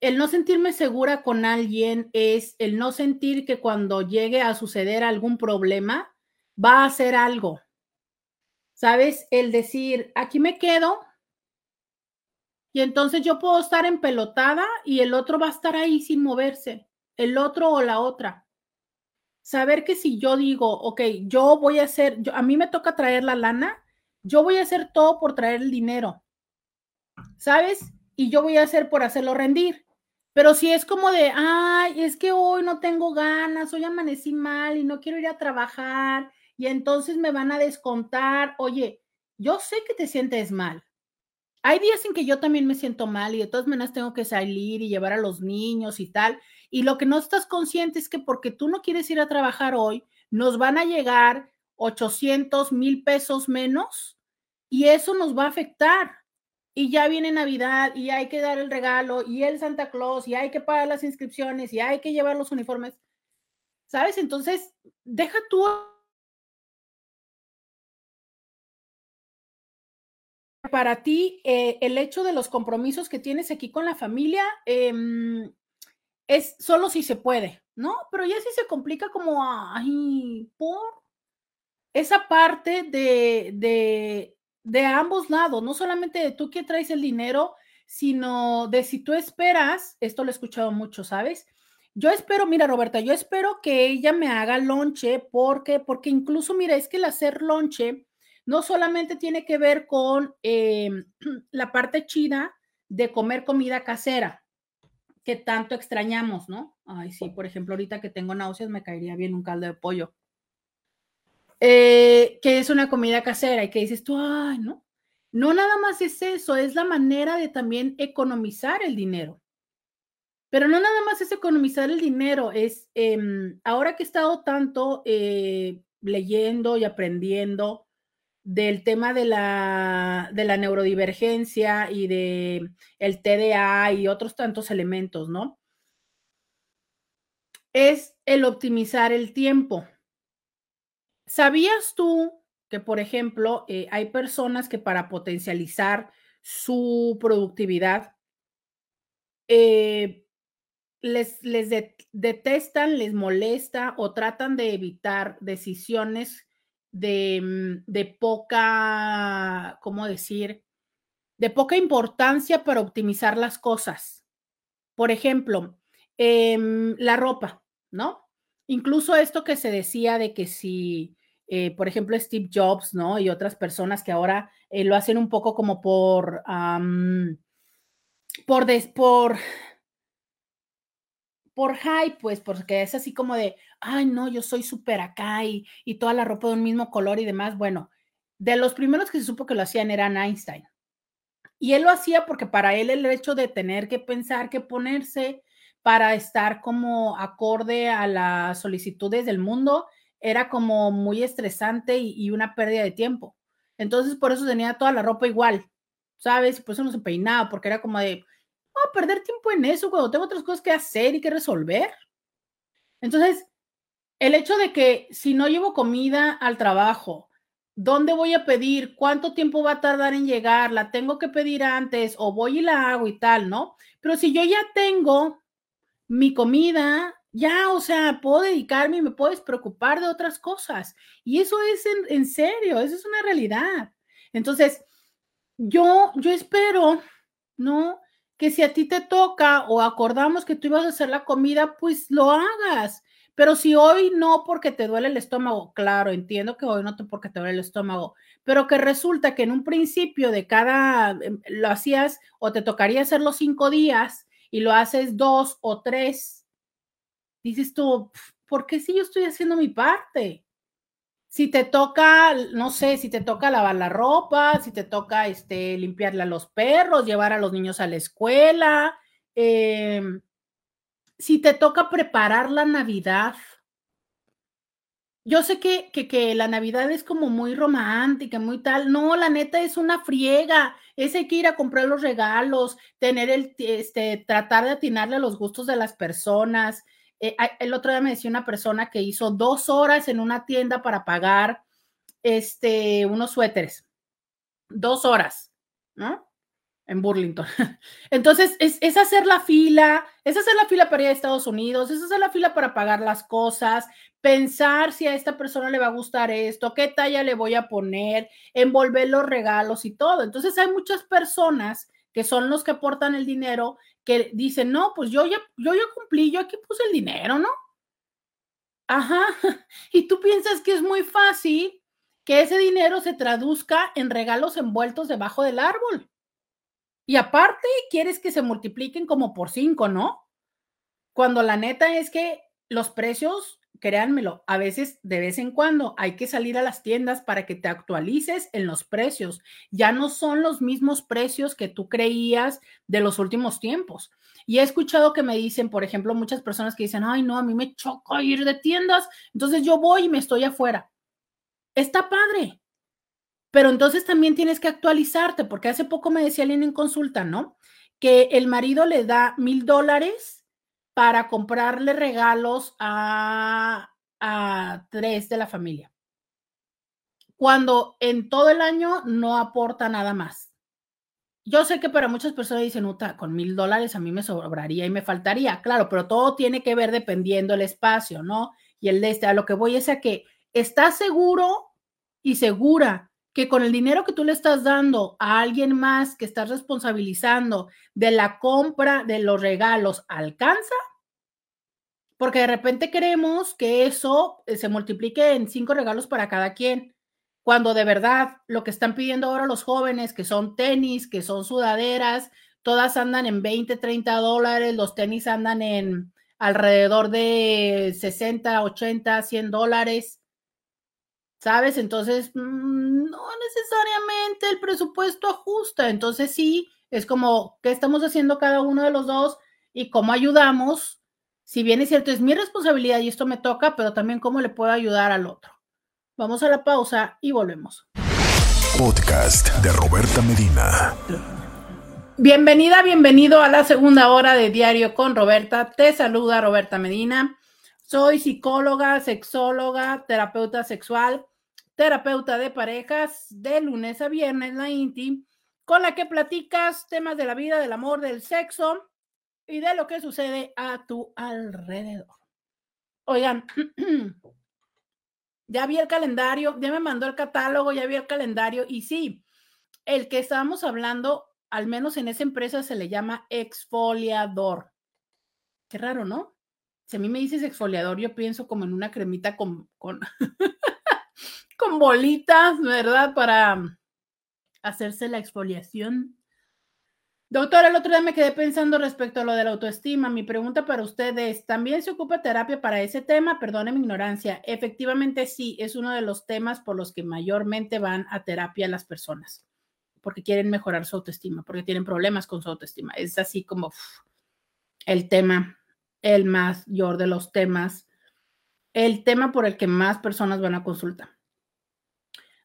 El no sentirme segura con alguien es el no sentir que cuando llegue a suceder algún problema, va a hacer algo. ¿sabes? El decir, aquí me quedo y entonces yo puedo estar empelotada y el otro va a estar ahí sin moverse, el otro o la otra. Saber que si yo digo, ok, yo voy a hacer, yo, a mí me toca traer la lana, yo voy a hacer todo por traer el dinero, ¿sabes? Y yo voy a hacer por hacerlo rendir. Pero si es como de, ay, es que hoy no tengo ganas, hoy amanecí mal y no quiero ir a trabajar y entonces me van a descontar, oye, yo sé que te sientes mal. Hay días en que yo también me siento mal y de todas maneras tengo que salir y llevar a los niños y tal. Y lo que no estás consciente es que porque tú no quieres ir a trabajar hoy, nos van a llegar 800 mil pesos menos y eso nos va a afectar. y ya viene Navidad y hay que dar el regalo y el Santa Claus y hay que pagar las inscripciones y hay que llevar los uniformes. ¿Sabes? Entonces, deja tú para ti eh, el hecho de los compromisos que tienes aquí con la familia em, es solo si se puede, ¿no? Pero ya si se complica como, ay, por esa parte de, de, de ambos lados, no solamente de tú que traes el dinero, sino de si tú esperas, esto lo he escuchado mucho, ¿sabes? Yo espero, mira Roberta, yo espero que ella me haga lonche porque, porque incluso, mira, es que el hacer lonche no solamente tiene que ver con eh, *clears throat* la parte chida de comer comida casera, que tanto extrañamos, ¿no? Ay, sí, por ejemplo, ahorita que tengo náuseas me caería bien un caldo de pollo. Eh, que es una comida casera y que dices tú, ay, no. No nada más es eso, es la manera de también economizar el dinero. Pero no nada más es economizar el dinero, es em, ahora que he estado tanto eh, leyendo y aprendiendo del tema de la, de la neurodivergencia y de el TDA y otros tantos elementos, ¿no? Es el optimizar el tiempo. ¿Sabías tú que, por ejemplo, eh, hay personas que para potencializar su productividad, eh, les, les detestan, les molesta o tratan de evitar decisiones de, mm, de, poca, ¿cómo decir? De poca importancia para optimizar las cosas. Por ejemplo, eh, la ropa, ¿no? Incluso esto que se decía de que si, eh, por ejemplo, Steve Jobs, ¿no? Y otras personas que ahora eh, lo hacen un poco como por, por, por, por hype, pues, porque es así como de, ay, no, yo soy súper acá y, y, toda la ropa de un mismo color y demás. Bueno, de los primeros que se supo que lo hacían eran Einstein. Y él lo hacía porque para él el hecho de tener que pensar que ponerse para estar como acorde a las solicitudes del mundo era como muy estresante y, una pérdida de tiempo. Entonces, por eso tenía toda la ropa igual, ¿sabes? Y por eso no se peinaba, porque era como de, oh, perder tiempo en eso cuando tengo otras cosas que hacer y que resolver. Entonces, el hecho de que si no llevo comida al trabajo, ¿dónde voy a pedir? ¿Cuánto tiempo va a tardar en llegar? ¿La tengo que pedir antes o voy y la hago y tal, no? Pero si yo ya tengo mi comida, ya, o sea, puedo dedicarme y me puedes preocupar de otras cosas. Y eso es en, serio, eso es una realidad. Entonces, yo, yo espero, ¿no? Que si a ti te toca o acordamos que tú ibas a hacer la comida, pues lo hagas. Pero si hoy no porque te duele el estómago, claro, entiendo que hoy no porque te duele el estómago, pero que resulta que en un principio de cada, em, lo hacías o te tocaría hacer los cinco días y lo haces dos o tres, dices tú, ¿por qué si yo estoy haciendo mi parte? Si te toca, no sé, si te toca lavar la ropa, si te toca este, limpiarle a los perros, llevar a los niños a la escuela, em, si te toca preparar la Navidad, yo sé que, que, la Navidad es como muy romántica, muy tal. No, la neta es una friega. Es hay que ir a comprar los regalos, tener el, este, tratar de atinarle a los gustos de las personas. Eh, el otro día me decía una persona que hizo dos horas en una tienda para pagar este, unos suéteres. Dos horas, ¿no? En Burlington. *laughs* Entonces, es, hacer la fila, es hacer la fila para ir a Estados Unidos, es hacer la fila para pagar las cosas, pensar si a esta persona le va a gustar esto, qué talla le voy a poner, envolver los regalos y todo. Entonces, hay muchas personas que son los que aportan el dinero que dicen, no, pues yo ya, yo ya cumplí, yo aquí puse el dinero, ¿no? Ajá. *laughs* Y tú piensas que es muy fácil que ese dinero se traduzca en regalos envueltos debajo del árbol. Y aparte, quieres que se multipliquen como por cinco, ¿no? Cuando la neta es que los precios, créanmelo, a veces de vez en cuando hay que salir a las tiendas para que te actualices en los precios. Ya no son los mismos precios que tú creías de los últimos tiempos. Y he escuchado que me dicen, por ejemplo, muchas personas que dicen, ay, no, a mí me choca ir de tiendas, entonces yo voy y me estoy afuera. Está padre, Pero entonces también tienes que actualizarte, porque hace poco me decía alguien en consulta, ¿no? Que el marido le da mil dólares para comprarle regalos a, a tres de la familia, cuando en todo el año no aporta nada más. Yo sé que para muchas personas dicen, Uta, con mil dólares a mí me sobraría y me faltaría, claro, pero todo tiene que ver dependiendo el espacio, ¿no? Y el de este, a lo que voy es a que estás seguro y segura que con el dinero que tú le estás dando a alguien más que estás responsabilizando de la compra de los regalos, ¿alcanza? Porque de repente queremos que eso eh, se multiplique en cinco regalos para cada quien, cuando de verdad lo que están pidiendo ahora los jóvenes, que son tenis, que son sudaderas, todas andan en 20, 30 dólares, los tenis andan en alrededor de 60, 80, 100 dólares. ¿Sabes? Entonces, mm, no necesariamente el presupuesto ajusta. Entonces, sí, es como, ¿qué estamos haciendo cada uno de los dos y cómo ayudamos si bien es cierto, es mi responsabilidad y esto me toca, pero también cómo le puedo ayudar al otro. Vamos a la pausa y volvemos. Podcast de Roberta Medina. Bienvenida, bienvenido a la segunda hora de Diario con Roberta. Te saluda Roberta Medina. Soy psicóloga, sexóloga, terapeuta sexual, terapeuta de parejas de lunes a viernes, la INTI, con la que platicas temas de la vida, del amor, del sexo y de lo que sucede a tu alrededor. Oigan, *clears throat* ya vi el calendario, ya me mandó el catálogo, ya vi el calendario y sí, el que estábamos hablando, al menos en esa empresa se le llama exfoliador. Qué raro, ¿no? Si a mí me dices exfoliador, yo pienso como en una cremita con, con, *laughs* con bolitas, ¿verdad? Para hacerse la exfoliación. Doctora, el otro día me quedé pensando respecto a lo de la autoestima. Mi pregunta para usted es, ¿también se ocupa terapia para ese tema? Perdone mi ignorancia. Efectivamente, sí, es uno de los temas por los que mayormente van a terapia las personas, porque quieren mejorar su autoestima, porque tienen problemas con su autoestima. Es así como el tema, el mayor de los temas, el tema por el que más personas van a consulta.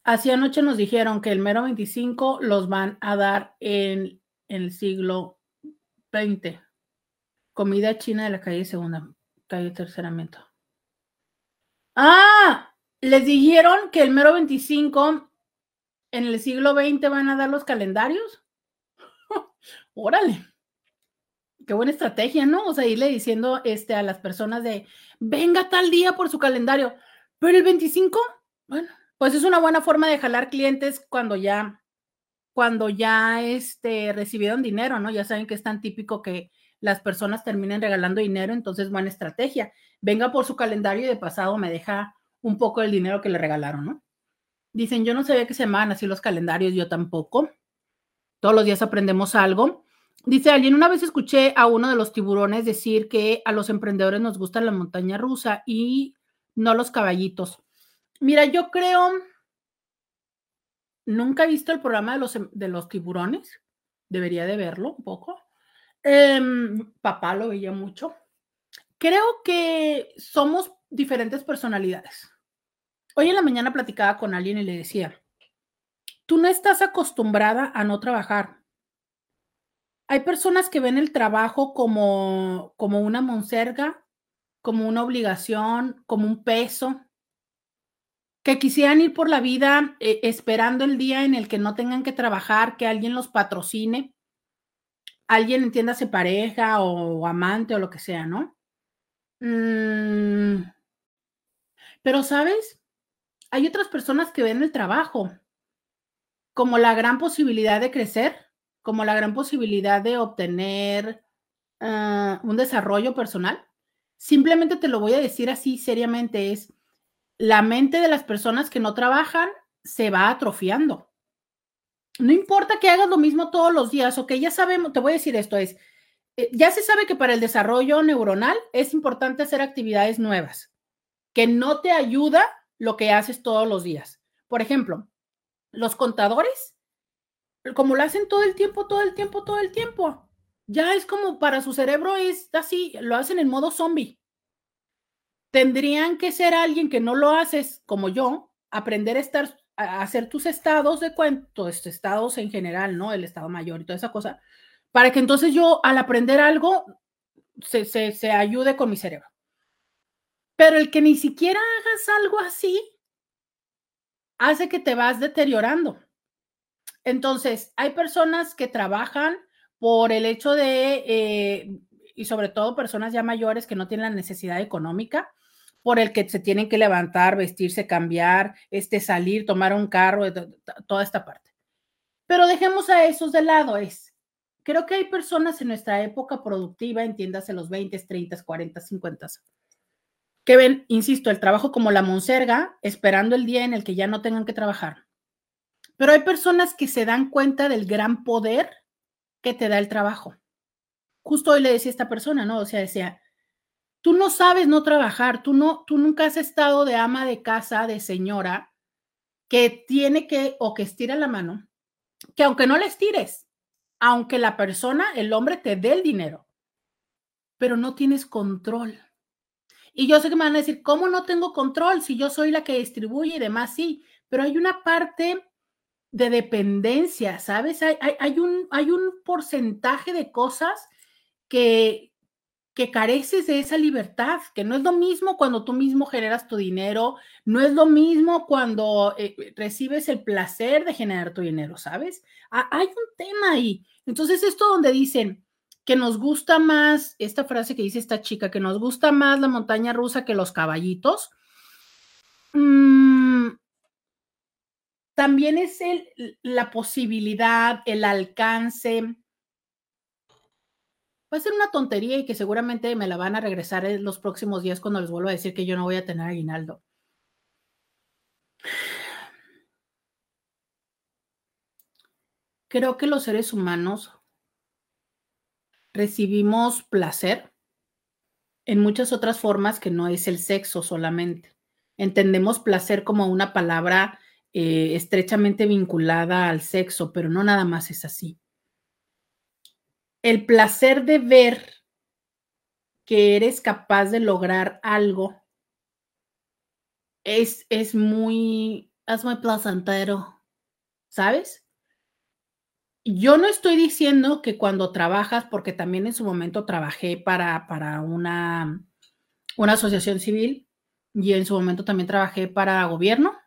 Así anoche nos dijeron que el mero 25 los van a dar en el siglo XX. Comida china de la calle Segunda, calle Terceramento. Ah, les dijeron que el mero 25 en el siglo XX van a dar los calendarios. *laughs* Órale. Qué buena estrategia, ¿no? O sea, irle diciendo este, a las personas de, venga tal día por su calendario. Pero el 25, bueno, pues es una buena forma de jalar clientes cuando ya cuando ya este, recibieron dinero, ¿no? Ya saben que es tan típico que las personas terminen regalando dinero, entonces buena estrategia. Venga por su calendario y de pasado me deja un poco del dinero que le regalaron, ¿no? Dicen, yo no sabía que se llamaban así los calendarios, yo tampoco. Todos los días aprendemos algo. Dice alguien, una vez escuché a uno de los tiburones decir que a los emprendedores nos gusta la montaña rusa y no los caballitos. Mira, yo creo Nunca he visto el programa de los, em, de los tiburones. Debería de verlo un poco. Em, papá lo veía mucho. Creo que somos diferentes personalidades. Hoy en la mañana platicaba con alguien y le decía, tú no estás acostumbrada a no trabajar. Hay personas que ven el trabajo como, como una monserga, como una obligación, como un peso que quisieran ir por la vida eh, esperando el día en el que no tengan que trabajar, que alguien los patrocine, alguien entiéndase pareja o, amante o lo que sea, ¿no? Mm. pero, ¿sabes? Hay otras personas que ven el trabajo como la gran posibilidad de crecer, como la gran posibilidad de obtener ah, un desarrollo personal. Simplemente te lo voy a decir así seriamente, es la mente de las personas que no trabajan se va atrofiando. No importa que hagas lo mismo todos los días, o que ya sabemos, te voy a decir esto, es, eh, ya se sabe que para el desarrollo neuronal es importante hacer actividades nuevas, que no te ayuda lo que haces todos los días. Por ejemplo, los contadores, como lo hacen todo el tiempo, todo el tiempo, todo el tiempo, ya es como para su cerebro es así, lo hacen en modo zombie tendrían que ser alguien que no lo haces como yo, aprender a estar hacer tus estados de cuentos, estados en general, ¿no? El estado mayor y toda esa cosa, para que entonces yo al aprender algo se, se ayude con mi cerebro. Pero el que ni siquiera hagas algo así, hace que te vas deteriorando. Entonces, hay personas que trabajan por el hecho de, eh, y sobre todo personas ya mayores que no tienen la necesidad económica, por el que se tienen que levantar, vestirse, cambiar, este, salir, tomar un carro, toda esta parte. Pero dejemos a esos de lado. Es, creo que hay personas en nuestra época productiva, entiéndase los 20, 30, 40, 50, que ven, insisto, el trabajo como la monserga, esperando el día en el que ya no tengan que trabajar. Pero hay personas que se dan cuenta del gran poder que te da el trabajo. Justo hoy le decía a esta persona, ¿no? O sea, decía, tú no sabes no trabajar, tú no, tú nunca has estado de ama de casa, de señora, que tiene que, o que estira la mano, que aunque no le estires, aunque la persona, el hombre te dé el dinero, pero no tienes control. Y yo sé que me van a decir, ¿cómo no tengo control si yo soy la que distribuye y demás? Sí, pero hay una parte de dependencia, ¿sabes? Hay, un, hay un porcentaje de cosas que, que careces de esa libertad, que no es lo mismo cuando tú mismo generas tu dinero, no es lo mismo cuando eh, recibes el placer de generar tu dinero, ¿sabes? hay un tema ahí. Entonces, esto donde dicen que nos gusta más, esta frase que dice esta chica, que nos gusta más la montaña rusa que los caballitos. Mmm, también es el, la posibilidad, el alcance. Va a ser una tontería y que seguramente me la van a regresar en los próximos días cuando les vuelvo a decir que yo no voy a tener aguinaldo. Creo que los seres humanos recibimos placer en muchas otras formas que no es el sexo solamente. Entendemos placer como una palabra eh, estrechamente vinculada al sexo, pero no nada más es así. El placer de ver que eres capaz de lograr algo es, es muy, es muy placentero, ¿sabes? Yo no estoy diciendo que cuando trabajas, porque también en su momento trabajé para, para una, una asociación civil y en su momento también trabajé para gobierno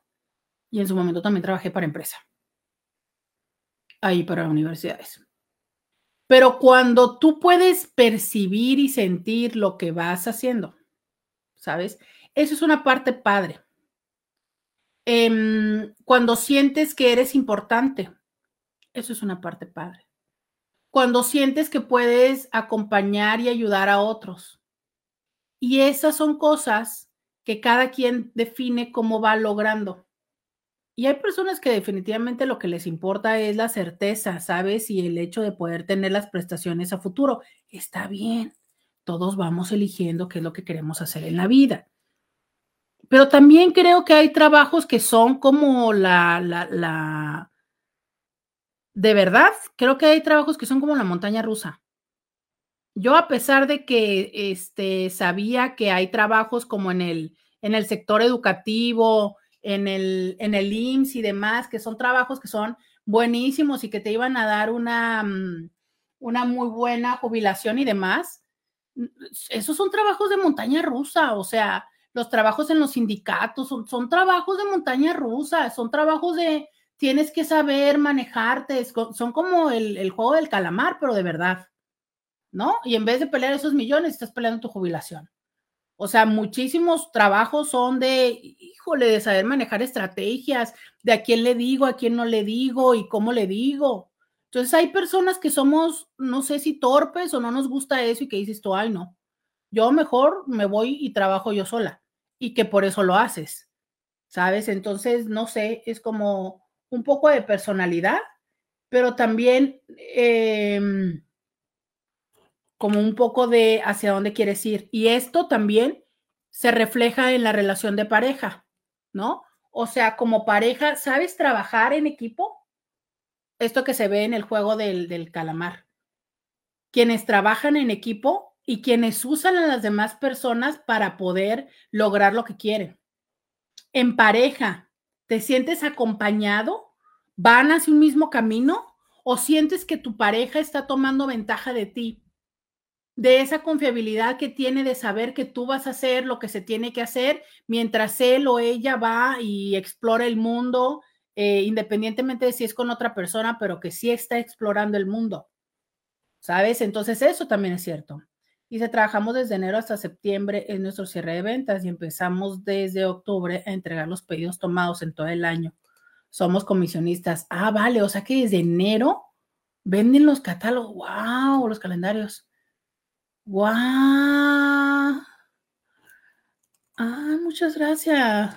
y en su momento también trabajé para empresa, ahí para universidades. Pero cuando tú puedes percibir y sentir lo que vas haciendo, ¿sabes? Eso es una parte padre. Em, cuando sientes que eres importante, eso es una parte padre. Cuando sientes que puedes acompañar y ayudar a otros. Y esas son cosas que cada quien define cómo va logrando. Y hay personas que definitivamente lo que les importa es la certeza, ¿sabes? Y el hecho de poder tener las prestaciones a futuro. Está bien, todos vamos eligiendo qué es lo que queremos hacer en la vida. Pero también creo que hay trabajos que son como la, la, la, de verdad, creo que hay trabajos que son como la montaña rusa. Yo a pesar de que este, sabía que hay trabajos como en el, en el sector educativo, en el, en el IMSS y demás, que son trabajos que son buenísimos y que te iban a dar una, mm, una muy buena jubilación y demás. Esos son trabajos de montaña rusa, o sea, los trabajos en los sindicatos son, son trabajos de montaña rusa, son trabajos de tienes que saber manejarte, son como el, el juego del calamar, pero de verdad, ¿no? Y en vez de pelear esos millones, estás peleando tu jubilación. O sea, muchísimos trabajos son de, híjole, de saber manejar estrategias, de a quién le digo, a quién no le digo y cómo le digo. Entonces hay personas que somos, no sé si torpes o no nos gusta eso y que dices tú, ay, no, yo mejor me voy y trabajo yo sola y que por eso lo haces, ¿sabes? Entonces, no sé, es como un poco de personalidad, pero también... Eh, como un poco de hacia dónde quieres ir. Y esto también se refleja en la relación de pareja, ¿no? O sea, como pareja, ¿sabes trabajar en equipo? Esto que se ve en el juego del, del calamar. Quienes trabajan en equipo y quienes usan a las demás personas para poder lograr lo que quieren. En pareja, ¿Te sientes acompañado? ¿Van hacia un mismo camino? ¿O sientes que tu pareja está tomando ventaja de ti? De esa confiabilidad que tiene de saber que tú vas a hacer lo que se tiene que hacer mientras él o ella va y explora el mundo, eh, independientemente de si es con otra persona, pero que sí está explorando el mundo. ¿Sabes? Entonces eso también es cierto. Dice, trabajamos desde enero hasta septiembre en nuestro cierre de ventas y empezamos desde octubre a entregar los pedidos tomados en todo el año. Somos comisionistas. Ah, vale, o sea que desde enero venden los catálogos. ¡Wow! Los calendarios. ¡Wow! Ah, muchas gracias.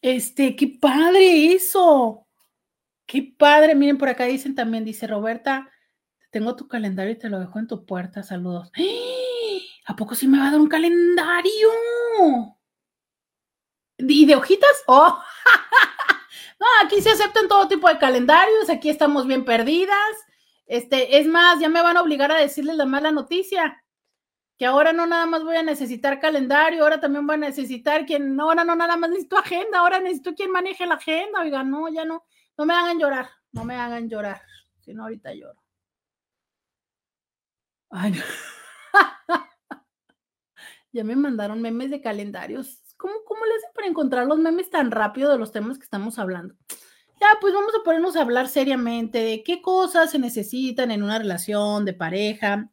Este, qué padre eso. Qué padre. Miren, por acá dicen también, dice Roberta, tengo tu calendario y te lo dejo en tu puerta. Saludos. ¡Ah! ¿A poco sí me va a dar un calendario? ¿Y de hojitas? ¡Oh! *laughs* no, aquí se aceptan todo tipo de calendarios. Aquí estamos bien perdidas. Este, es más, ya me van a obligar a decirles la mala noticia. Que ahora no nada más voy a necesitar calendario, ahora también voy a necesitar quien, no, ahora no nada más necesito agenda, ahora necesito quien maneje la agenda. Oiga, no, ya no, no me hagan llorar, no me hagan llorar, si no ahorita lloro. Ay, *laughs* ya me mandaron memes de calendarios. ¿Cómo, ¿Cómo le hacen para encontrar los memes tan rápido de los temas que estamos hablando? Ya, pues vamos a ponernos a hablar seriamente de qué cosas se necesitan en una relación de pareja.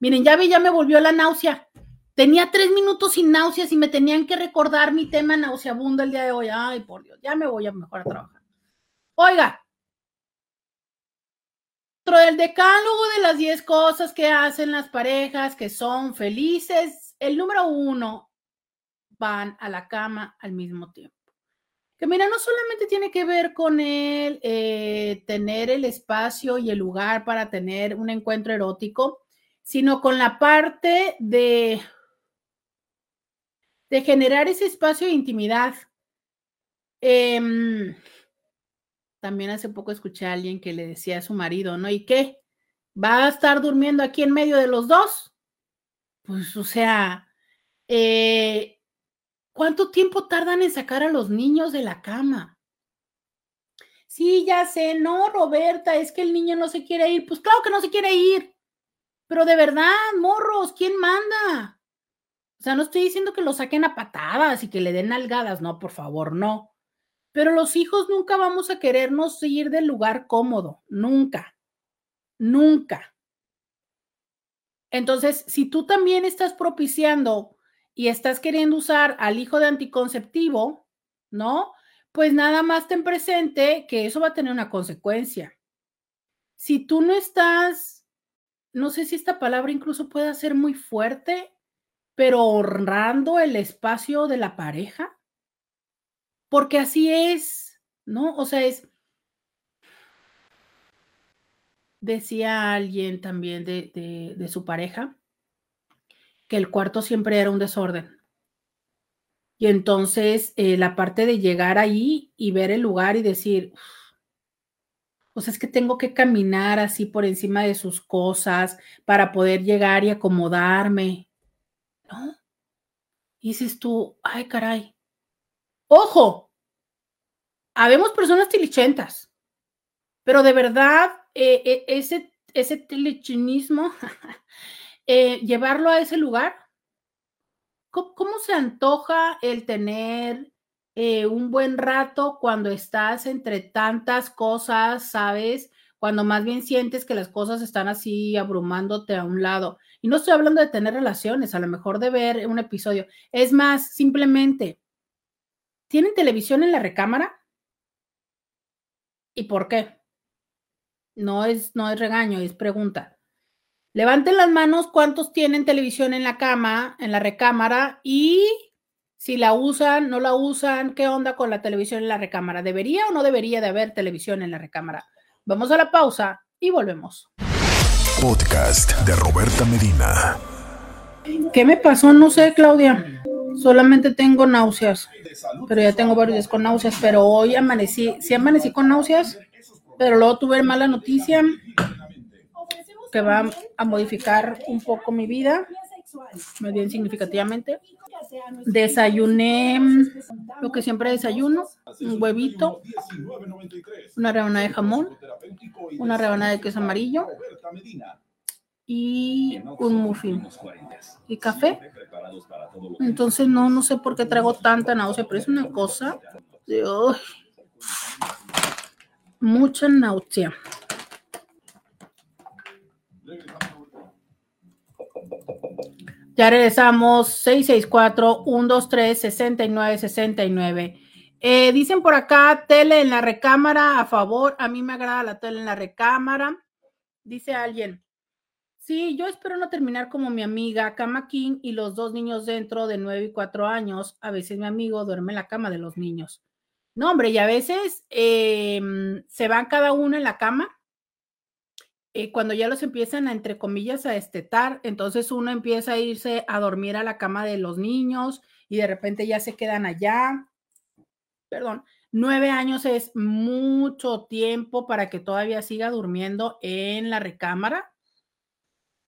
Miren, ya vi, ya me volvió la náusea. Tenía tres minutos sin náuseas y me tenían que recordar mi tema nauseabundo el día de hoy. Ay, por Dios, ya me voy a mejor a trabajar. Oiga, dentro del decálogo de las 10 cosas que hacen las parejas que son felices, el número uno, van a la cama al mismo tiempo. Mira, no solamente tiene que ver con el eh, tener el espacio y el lugar para tener un encuentro erótico, sino con la parte de, de generar ese espacio de intimidad. Eh, también hace poco escuché a alguien que le decía a su marido, ¿no? ¿Y qué? ¿Va a estar durmiendo aquí en medio de los dos? Pues, o sea, eh, ¿cuánto tiempo tardan en sacar a los niños de la cama? Sí, ya sé, no, Roberta, es que el niño no se quiere ir. Pues claro que no se quiere ir. Pero de verdad, morros, ¿quién manda? O sea, no estoy diciendo que lo saquen a patadas y que le den nalgadas, no, por favor, no. Pero los hijos nunca vamos a querernos ir del lugar cómodo, nunca, nunca. Entonces, si tú también estás propiciando y estás queriendo usar al hijo de anticonceptivo, ¿no? Pues nada más ten presente que eso va a tener una consecuencia. Si tú no estás, no sé si esta palabra incluso puede ser muy fuerte, pero honrando el espacio de la pareja, porque así es, ¿no? O sea, es... Decía alguien también de, de su pareja que el cuarto siempre era un desorden. Y entonces eh, la parte de llegar ahí y ver el lugar y decir, o sea, es que tengo que caminar así por encima de sus cosas para poder llegar y acomodarme, ¿no? Y dices tú, ay, caray. Ojo, habemos personas tilichentas, pero de verdad, eh, eh, ese, ese tilichinismo, *laughs* eh, llevarlo a ese lugar, ¿cómo, se antoja el tener eh, un buen rato cuando estás entre tantas cosas, sabes? Cuando más bien sientes que las cosas están así abrumándote a un lado. Y no estoy hablando de tener relaciones, a lo mejor de ver un episodio. Es más, simplemente, ¿tienen televisión en la recámara? ¿Y por qué? No es, no es regaño, es pregunta. Levanten las manos cuántos tienen televisión en la cama, en la recámara y si la usan, no la usan, qué onda con la televisión en la recámara. ¿Debería o no debería de haber televisión en la recámara? Vamos a la pausa y volvemos. Podcast de Roberta Medina. ¿Qué me pasó? No sé, Claudia. Solamente tengo náuseas, pero ya tengo varios días con náuseas, pero hoy amanecí, sí amanecí con náuseas, pero luego tuve mala noticia que va a modificar un poco mi vida, más bien significativamente. Desayuné lo que siempre desayuno, un huevito, una rebanada de jamón, una rebanada de queso amarillo y un muffin y café. Entonces no, no sé por qué traigo tanta náusea, pero es una cosa de mucha náusea. Ya regresamos 664-123-6969. Eh, dicen por acá, tele en la recámara, a favor. A mí me agrada la tele en la recámara. Dice alguien, sí, yo espero no terminar como mi amiga Cama King y los dos niños dentro de 9 y 4 años. A veces mi amigo duerme en la cama de los niños. No, hombre, y a veces em, se van cada uno en la cama eh, cuando ya los empiezan a, entre comillas, a destetar, entonces uno empieza a irse a dormir a la cama de los niños y de repente ya se quedan allá. Perdón, nueve años es mucho tiempo para que todavía siga durmiendo en la recámara.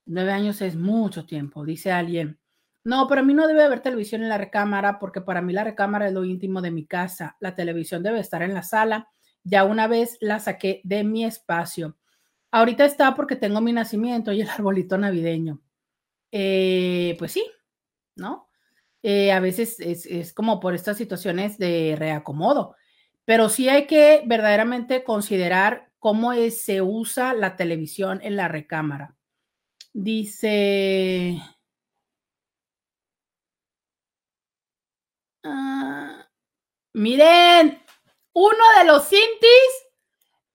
Nueve años es mucho tiempo, dice alguien. No, para mí no debe haber televisión en la recámara porque para mí la recámara es lo íntimo de mi casa. La televisión debe estar en la sala. Ya una vez la saqué de mi espacio. Ahorita está porque tengo mi nacimiento y el *laughs* arbolito navideño. Eh, pues sí, ¿no? Eh, a veces es, como por estas situaciones de reacomodo, pero sí hay que verdaderamente considerar cómo se usa la televisión en la recámara. Dice... Ah, miren, uno de los cintis,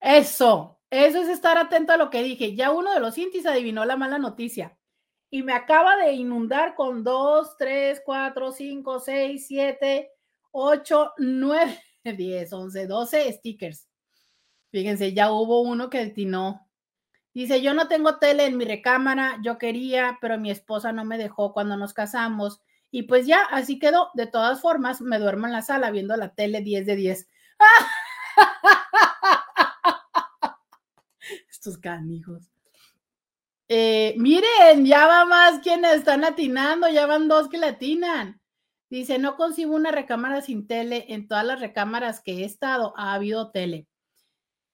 eso, eso es estar atento a lo que dije. Ya uno de los intis adivinó la mala noticia y me acaba de inundar con dos, tres, cuatro, cinco, seis, siete, ocho, nueve, *laughs* diez, once, doce stickers. Fíjense, ya hubo uno que tinó. Dice, yo no tengo tele en mi recámara, yo quería, pero mi esposa no me dejó cuando nos casamos. Y pues ya, así quedó. De todas formas, me duermo en la sala viendo la tele 10 de 10. *laughs* estos canijos. Eh, miren, ya va más quienes están latinando, ya van dos que latinan. Dice, no consigo una recámara sin tele. En todas las recámaras que he estado ha habido tele.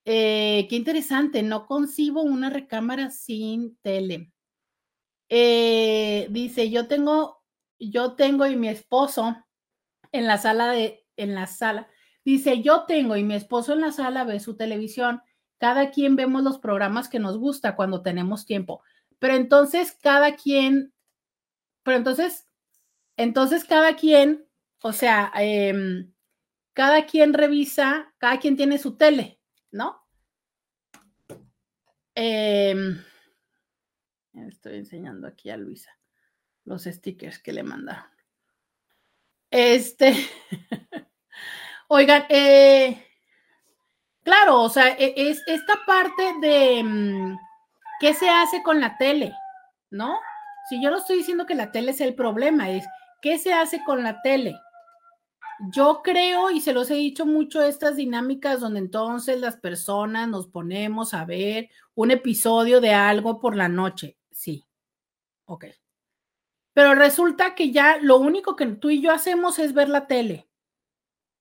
Eh, qué interesante, no concibo una recámara sin tele. Eh, dice, yo tengo, yo tengo y mi esposo en la sala de, en la sala. Dice, yo tengo y mi esposo en la sala ve su televisión cada quien vemos los programas que nos gusta cuando tenemos tiempo. Pero entonces cada quien, pero entonces, entonces cada quien, o sea, em, cada quien revisa, cada quien tiene su tele, ¿no? Em, estoy enseñando aquí a Luisa los stickers que le mandaron. Este, *laughs* oigan, eh, Claro, o sea, e, es esta parte de mm, qué se hace con la tele, ¿no? Si yo no estoy diciendo que la tele es el problema, es qué se hace con la tele. Yo creo, y se los he dicho mucho, estas dinámicas donde entonces las personas nos ponemos a ver un episodio de algo por la noche. Sí, ok. Pero resulta que ya lo único que tú y yo hacemos es ver la tele.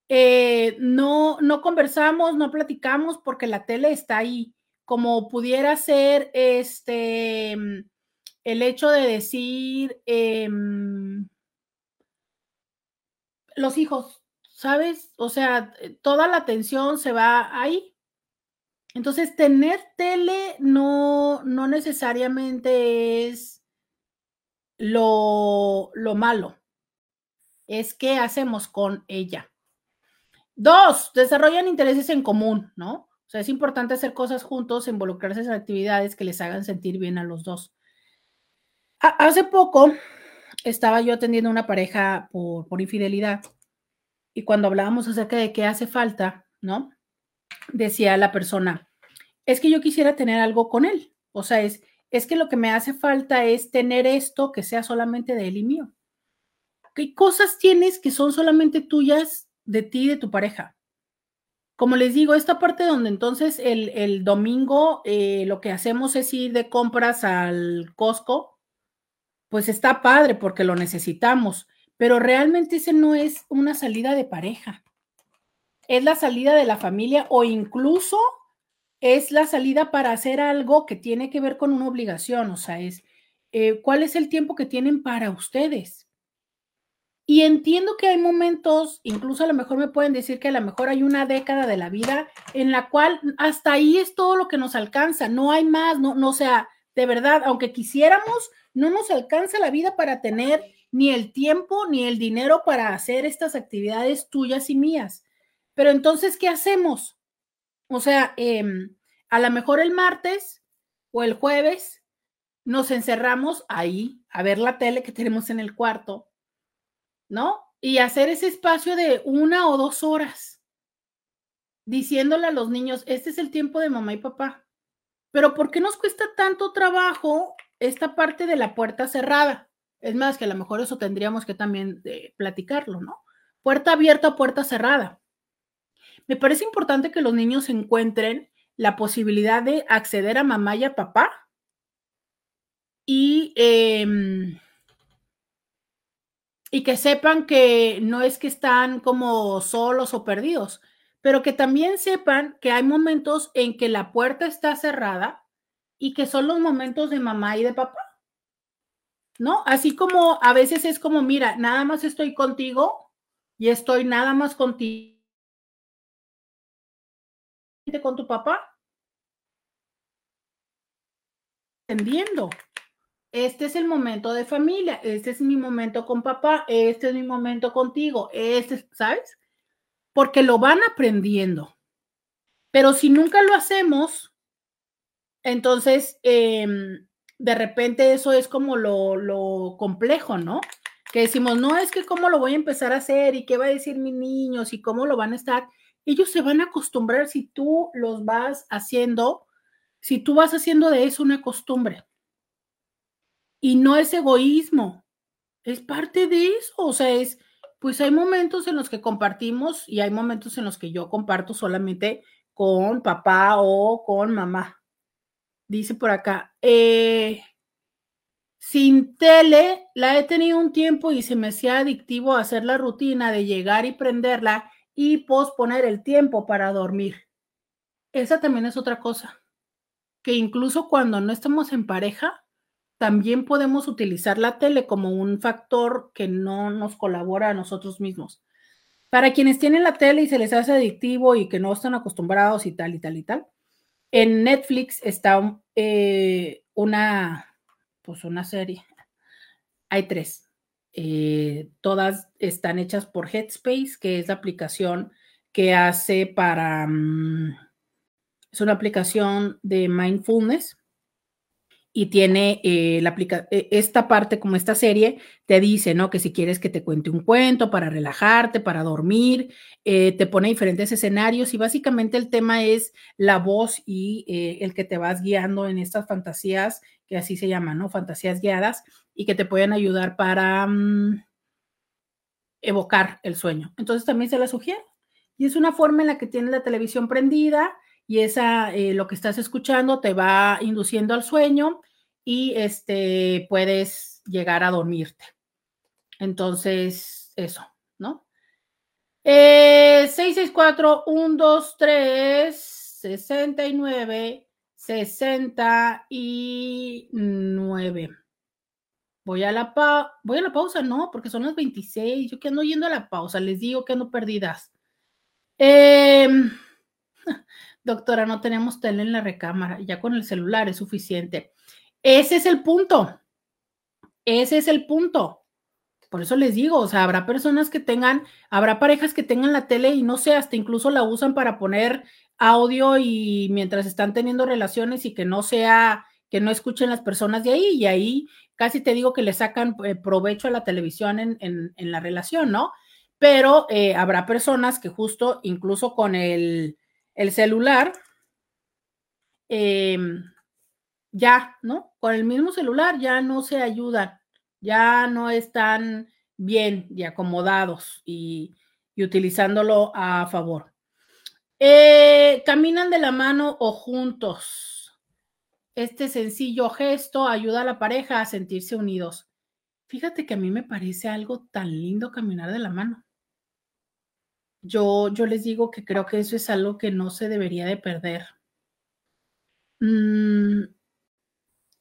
Eh, no, no conversamos, no platicamos porque la tele está ahí, como pudiera ser este el hecho de decir em, los hijos, ¿sabes? O sea, toda la atención se va ahí. Entonces, tener tele no, no necesariamente es lo, lo malo. Es qué hacemos con ella. Dos, desarrollan intereses en común, ¿no? O sea, es importante hacer cosas juntos, involucrarse en actividades que les hagan sentir bien a los dos. hace poco estaba yo atendiendo una pareja por, por infidelidad y cuando hablábamos acerca de qué hace falta, ¿no? Decía la persona, es que yo quisiera tener algo con él. O sea, es, es que lo que me hace falta es tener esto que sea solamente de él y mío. ¿Qué cosas tienes que son solamente tuyas de ti y de tu pareja. Como les digo, esta parte donde entonces el, domingo eh, lo que hacemos es ir de compras al Costco, pues está padre porque lo necesitamos, pero realmente ese no es una salida de pareja. Es la salida de la familia o incluso es la salida para hacer algo que tiene que ver con una obligación, o sea, es eh, cuál es el tiempo que tienen para ustedes. Y entiendo que hay momentos, incluso a lo mejor me pueden decir que a lo mejor hay una década de la vida en la cual hasta ahí es todo lo que nos alcanza, no hay más, no, no sea, de verdad, aunque quisiéramos, no nos alcanza la vida para tener ni el tiempo ni el dinero para hacer estas actividades tuyas y mías. Pero entonces, ¿qué hacemos? O sea, em, a lo mejor el martes o el jueves nos encerramos ahí a ver la tele que tenemos en el cuarto, ¿no? Y hacer ese espacio de una o dos horas, diciéndole a los niños, este es el tiempo de mamá y papá. Pero ¿por qué nos cuesta tanto trabajo esta parte de la puerta cerrada? Es más, que a lo mejor eso tendríamos que también eh, platicarlo, ¿no? Puerta abierta puerta cerrada. Me parece importante que los niños encuentren la posibilidad de acceder a mamá y a papá y, em, y que sepan que no es que están como solos o perdidos, pero que también sepan que hay momentos en que la puerta está cerrada y que son los momentos de mamá y de papá. ¿No? Así como a veces es como, mira, nada más estoy contigo y estoy nada más contigo con tu papá. Entendiendo. Este es el momento de familia, este es mi momento con papá, este es mi momento contigo, este, ¿sabes? Porque lo van aprendiendo. Pero si nunca lo hacemos, entonces em, de repente eso es como lo, lo complejo, ¿no? Que decimos, no es que cómo lo voy a empezar a hacer y qué va a decir mis niños y cómo lo van a estar ellos se van a acostumbrar si tú los vas haciendo, si tú vas haciendo de eso una costumbre. Y no es egoísmo, es parte de eso, o sea, es, pues hay momentos en los que compartimos y hay momentos en los que yo comparto solamente con papá o con mamá. Dice por acá, eh, sin tele la he tenido un tiempo y se me hacía adictivo hacer la rutina de llegar y prenderla y posponer el tiempo para dormir. Esa también es otra cosa, que incluso cuando no estamos en pareja, también podemos utilizar la tele como un factor que no nos colabora a nosotros mismos. Para quienes tienen la tele y se les hace adictivo y que no están acostumbrados y tal y tal y tal, en Netflix está eh, una, pues una serie. Hay tres. Eh, todas están hechas por Headspace, que es la aplicación que hace para, mm, es una aplicación de mindfulness y tiene eh, la e, esta parte como esta serie te dice, ¿no? Que si quieres que te cuente un cuento para relajarte, para dormir, eh, te pone diferentes escenarios y básicamente el tema es la voz y el que te vas guiando en estas fantasías que así se llaman, ¿no? Fantasías guiadas y que te pueden ayudar para mm, evocar el sueño. Entonces también se la sugiero. Y es una forma en la que tienes la televisión prendida y esa, eh, lo que estás escuchando te va induciendo al sueño y este, puedes llegar a dormirte. Entonces, eso, ¿no? Eh, 664 123 69 69. Voy a la pa voy a la pausa, no, porque son las 26. Yo que ando yendo a la pausa, les digo que ando perdidas. Em, *laughs* doctora, no tenemos tele en la recámara, ya con el celular es suficiente. Ese es el punto. Ese es el punto. Por eso les digo, o sea, habrá personas que tengan, habrá parejas que tengan la tele y no sé, hasta incluso la usan para poner audio y mientras están teniendo relaciones y que no sea, que no escuchen las personas de ahí y ahí casi te digo que le sacan eh, provecho a la televisión en, en, la relación, ¿no? Pero eh, habrá personas que justo incluso con el, el celular, em, ya, ¿no? Con el mismo celular ya no se ayudan, ya no están bien y acomodados y, y utilizándolo a favor. Eh, caminan de la mano o juntos. Este sencillo gesto ayuda a la pareja a sentirse unidos. Fíjate que a mí me parece algo tan lindo caminar de la mano. Yo, yo les digo que creo que eso es algo que no se debería de perder. Mm,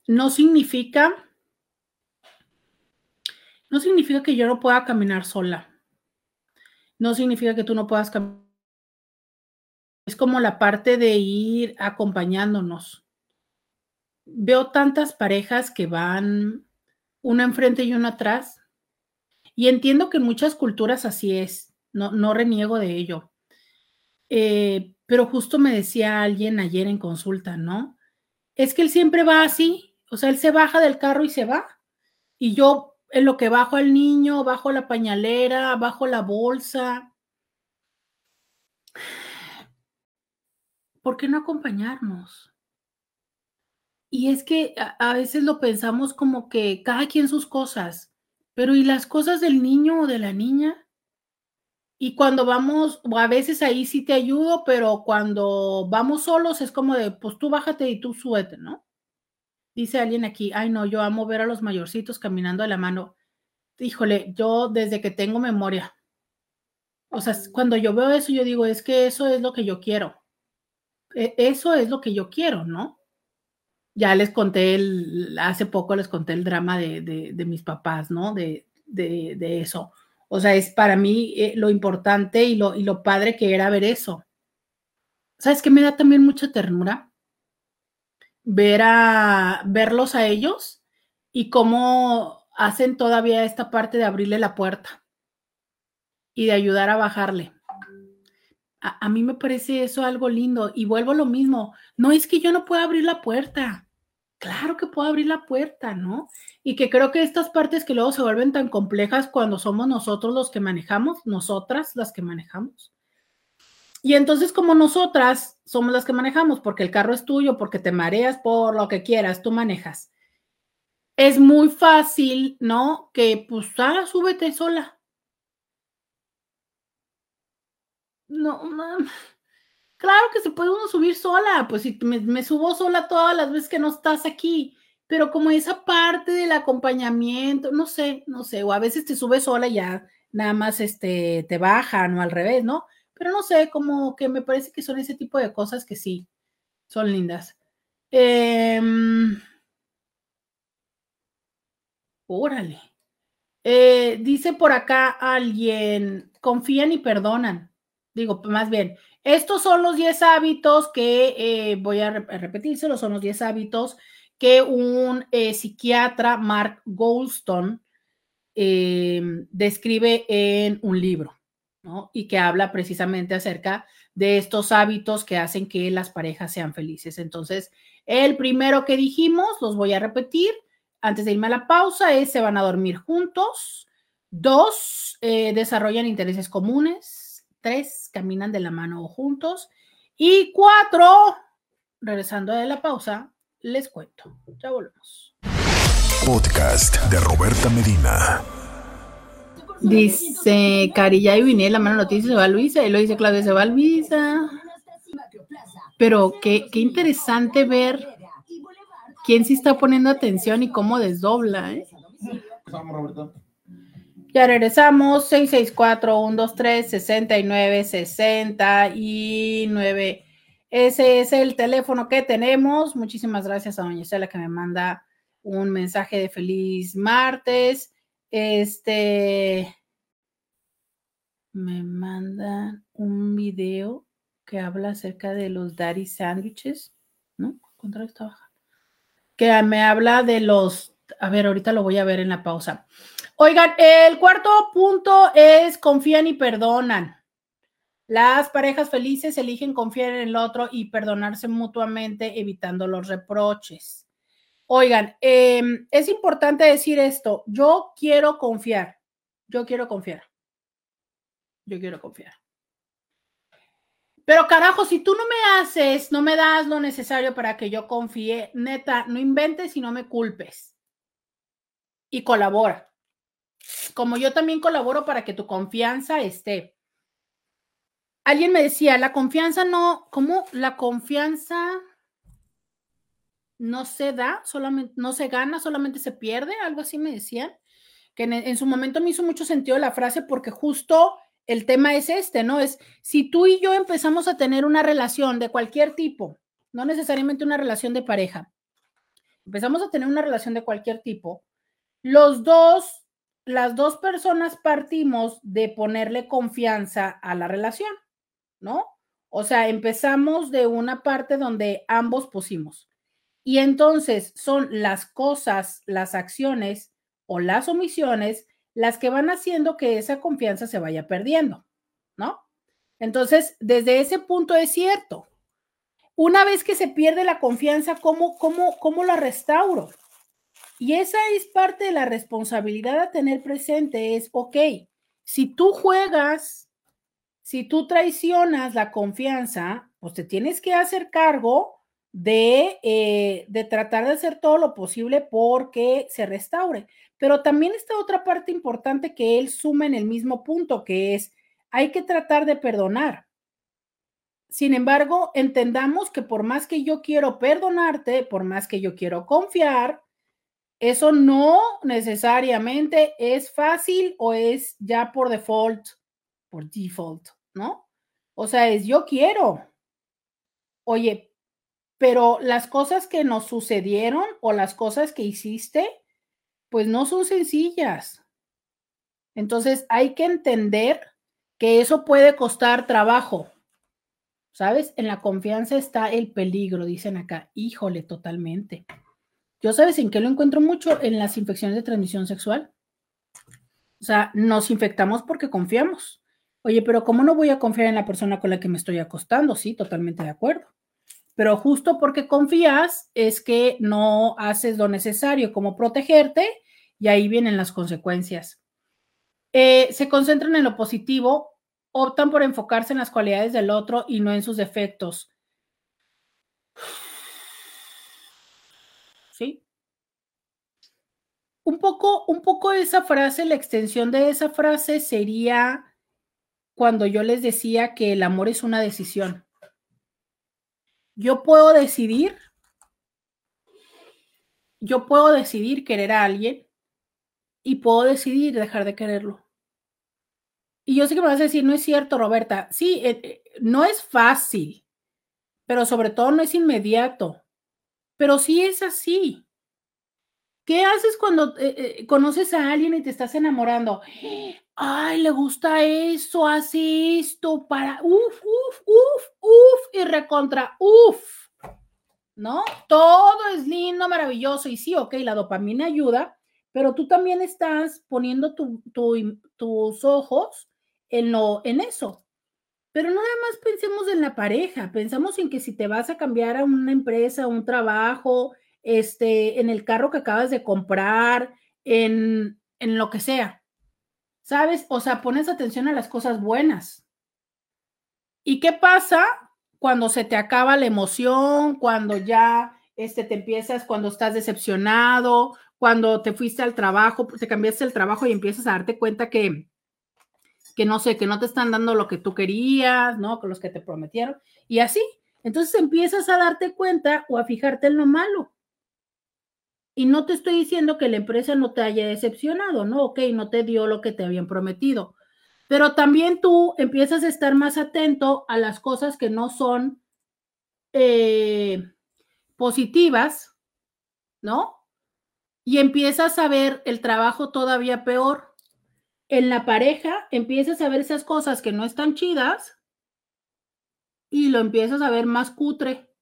no significa, no significa que yo no pueda caminar sola. No significa que tú no puedas caminar. Es como la parte de ir acompañándonos. Veo tantas parejas que van una enfrente y una atrás. Y entiendo que en muchas culturas así es, no, no reniego de ello. Eh, pero justo me decía alguien ayer en consulta, ¿no? Es que él siempre va así, o sea, él se baja del carro y se va. Y yo en lo que bajo al niño, bajo la pañalera, bajo la bolsa. ¿Por qué no acompañarnos? Y es que a, veces lo pensamos como que cada quien sus cosas, pero ¿y las cosas del niño o de la niña? Y cuando vamos, o a veces ahí sí te ayudo, pero cuando vamos solos es como de, pues tú bájate y tú súbete, ¿no? Dice alguien aquí, ay no, yo amo ver a los mayorcitos caminando de la mano. Híjole, yo desde que tengo memoria, o sea, cuando yo veo eso, yo digo, es que eso es lo que yo quiero. E, eso es lo que yo quiero, ¿no? ya les conté, hace poco les conté el drama de, mis papás, ¿no? De, de, eso. O sea, es para mí eh, lo importante y lo, y lo padre que era ver eso. ¿Sabes qué me da también mucha ternura? Ver a, verlos a ellos y cómo hacen todavía esta parte de abrirle la puerta y de ayudar a bajarle. A, a, mí me parece eso algo lindo y vuelvo a lo mismo. No es que yo no pueda abrir la puerta claro que puedo abrir la puerta, ¿no? Y que creo que estas partes que luego se vuelven tan complejas cuando somos nosotros los que manejamos, nosotras las que manejamos. Y entonces como nosotras somos las que manejamos, porque el carro es tuyo, porque te mareas por lo que quieras, tú manejas. Es muy fácil, ¿no? Que pues, ah, súbete sola. No, no *laughs* Claro que se puede uno subir sola, pues si me, subo sola todas las veces que no estás aquí, pero como esa parte del acompañamiento, no sé, no sé, o a veces te subes sola y ya nada más este, te bajan o al revés, ¿no? Pero no sé, como que me parece que son ese tipo de cosas que sí, son lindas. Em, órale. Eh, dice por acá alguien, confían y perdonan. Digo, más bien, estos son los 10 hábitos que eh, voy a repetírselo, son los 10 hábitos que un eh, psiquiatra, Mark Goldstone, eh, describe en un libro, Y que habla precisamente acerca de estos hábitos que hacen que las parejas sean felices. Entonces, el primero que dijimos, los voy a repetir antes de irme a la pausa, es se van a dormir juntos. Dos, desarrollan intereses comunes tres caminan de la mano juntos. Y cuatro, regresando de la pausa, les cuento. Ya volvemos. Podcast de Roberta Medina. Dice Carilla y vine la mano noticia se va Luisa, y lo dice Claudia se va Luisa. Pero qué, qué interesante ver quién sí está poniendo atención y cómo desdobla. ¿eh? Ya regresamos, 664-123-6969. Ese es el teléfono que tenemos. Muchísimas gracias a doña Estela que me manda un mensaje de feliz martes. Este me manda un video que habla acerca de los daddy sándwiches, ¿no? Contra esta Que me habla de los, a ver, ahorita lo voy a ver en la pausa. Oigan, el cuarto punto es confían y perdonan. Las parejas felices eligen confiar en el otro y perdonarse mutuamente, evitando los reproches. Oigan, em, es importante decir esto. Yo quiero confiar. Yo quiero confiar. Yo quiero confiar. Pero carajo, si tú no me haces, no me das lo necesario para que yo confíe, neta, no inventes y no me culpes. Y colabora como yo también colaboro para que tu confianza esté. Alguien me decía, la confianza no, ¿cómo? La confianza no se da, solamente, no se gana, solamente se pierde, algo así me decían. que en, su momento me hizo mucho sentido la frase porque justo el tema es este, ¿no? Es si tú y yo empezamos a tener una relación de cualquier tipo, no necesariamente una relación de pareja, empezamos a tener una relación de cualquier tipo, los dos, las dos personas partimos de ponerle confianza a la relación, ¿no? O sea, empezamos de una parte donde ambos pusimos. Y entonces son las cosas, las acciones o las omisiones las que van haciendo que esa confianza se vaya perdiendo, ¿no? Entonces, desde ese punto es cierto. Una vez que se pierde la confianza, ¿cómo, cómo, cómo la restauro? Y esa es parte de la responsabilidad a tener presente, es, ok, si tú juegas, si tú traicionas la confianza, pues te tienes que hacer cargo de, eh, de tratar de hacer todo lo posible porque se restaure. Pero también está otra parte importante que él suma en el mismo punto, que es, hay que tratar de perdonar. Sin embargo, entendamos que por más que yo quiero perdonarte, por más que yo quiero confiar, eso no necesariamente es fácil o es ya por default, por default, ¿no? O sea, es yo quiero. Oye, pero las cosas que nos sucedieron o las cosas que hiciste, pues no son sencillas. Entonces hay que entender que eso puede costar trabajo. ¿Sabes? En la confianza está el peligro, dicen acá. Híjole, totalmente. Yo sabes en qué lo encuentro mucho en las infecciones de transmisión sexual. O sea, nos infectamos porque confiamos. Oye, pero ¿cómo no voy a confiar en la persona con la que me estoy acostando? Sí, totalmente de acuerdo pero justo porque confías es que no haces lo necesario como protegerte y ahí vienen las consecuencias. Eh, se concentran en lo positivo, optan por enfocarse en las cualidades del otro y no en sus defectos. *sighs* ¿Sí? Un poco, un poco esa frase, la extensión de esa frase sería cuando yo les decía que el amor es una decisión. Yo puedo decidir, yo puedo decidir querer a alguien y puedo decidir dejar de quererlo. Y yo sé que me vas a decir, no es cierto, Roberta. Sí, eh, eh, no es fácil, pero sobre todo no es inmediato. Pero sí es así. ¿Qué haces cuando eh, conoces a alguien y te estás enamorando? ay, le gusta eso, hace esto para, uf, uf, uf, uf, y recontra, uf, ¿no? Todo es lindo, maravilloso, y sí, ok, la dopamina ayuda, pero tú también estás poniendo tus ojos en, lo, en eso. Pero no nada más pensemos en la pareja, pensamos en que si te vas a cambiar a una empresa, un trabajo, este, en el carro que acabas de comprar, en, en lo que sea. ¿sabes? O sea, pones atención a las cosas buenas. ¿Y qué pasa cuando se te acaba la emoción, cuando ya este, te empiezas, cuando estás decepcionado, cuando te fuiste al trabajo, te cambiaste el trabajo y empiezas a darte cuenta que, que no sé, que no te están dando lo que tú querías, ¿no? Con los que te prometieron. Y así, entonces empiezas a darte cuenta o a fijarte en lo malo. Y no te estoy diciendo que la empresa no te haya decepcionado, ¿no? Ok, no te dio lo que te habían prometido. Pero también tú empiezas a estar más atento a las cosas que no son eh, positivas, ¿no? Y empiezas a ver el trabajo todavía peor. En la pareja empiezas a ver esas cosas que no están chidas y lo empiezas a ver más cutre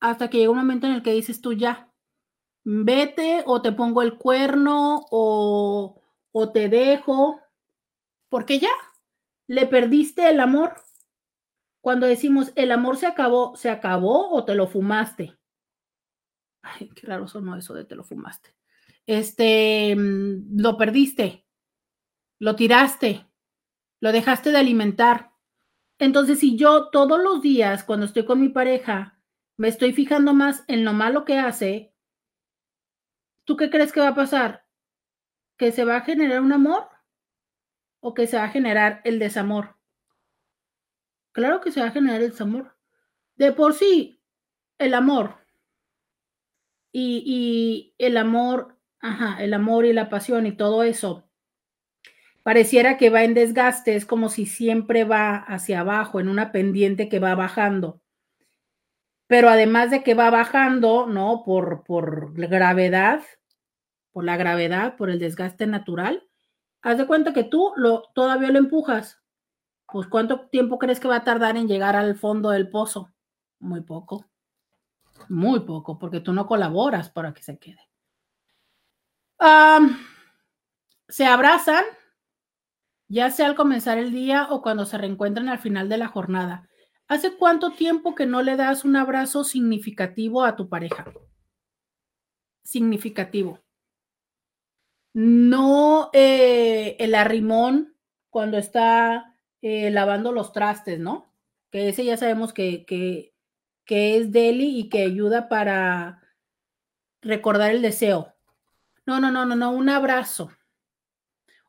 hasta que llega un momento en el que dices tú ya, vete o te pongo el cuerno o, o te dejo, porque ya le perdiste el amor. Cuando decimos el amor se acabó, ¿se acabó o te lo fumaste? Ay, qué raro sonó eso de te lo fumaste. Este, mm, lo perdiste, lo tiraste, lo dejaste de alimentar. Entonces, si yo todos los días, cuando estoy con mi pareja, me estoy fijando más en lo malo que hace, ¿Tú qué crees que va a pasar? ¿Que se va a generar un amor o que se va a generar el desamor? Claro que se va a generar el desamor. De por sí, el amor y, el amor ajá, el amor y la pasión y todo eso, pareciera que va en desgaste, es como si siempre va hacia abajo, en una pendiente que va bajando. Pero además de que va bajando, ¿no? Por, por gravedad, por la gravedad, por el desgaste natural, haz de cuenta que tú lo, todavía lo empujas. Pues ¿cuánto tiempo crees que va a tardar en llegar al fondo del pozo? Muy poco. Muy poco, porque tú no colaboras para que se quede. se abrazan, ya sea al comenzar el día o cuando se reencuentran al final de la jornada. ¿Hace cuánto tiempo que no le das un abrazo significativo a tu pareja? Significativo. No eh, el arrimón cuando está eh, lavando los trastes, ¿no? Que ese ya sabemos que, que, que es deli y que ayuda para recordar el deseo. No, no, no, no, no, un abrazo.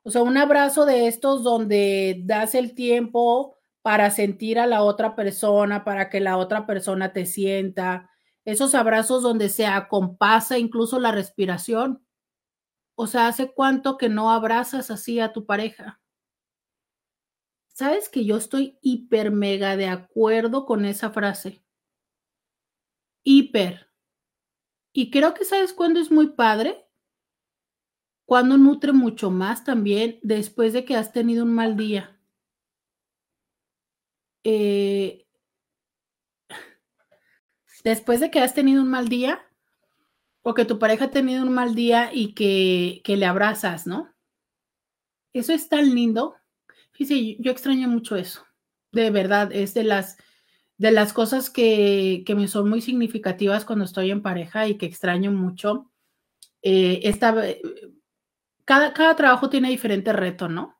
O sea, un abrazo de estos donde das el tiempo para sentir a la otra persona, para que la otra persona te sienta. Esos abrazos donde se acompasa incluso la respiración. O sea, ¿hace cuánto que no abrazas así a tu pareja? ¿Sabes que yo estoy hiper mega de acuerdo con esa frase? Hiper. Y creo que sabes cuándo es muy padre. Cuando nutre mucho más también después de que has tenido un mal día. Eh, después de que has tenido un mal día, o que tu pareja ha tenido un mal día y que, que le abrazas, ¿no? Eso es tan lindo. Fíjese, yo extraño mucho eso. De verdad, es de las de las cosas que, me son muy significativas cuando estoy en pareja y que extraño mucho, eh, esta, cada, cada trabajo tiene diferente reto, ¿no?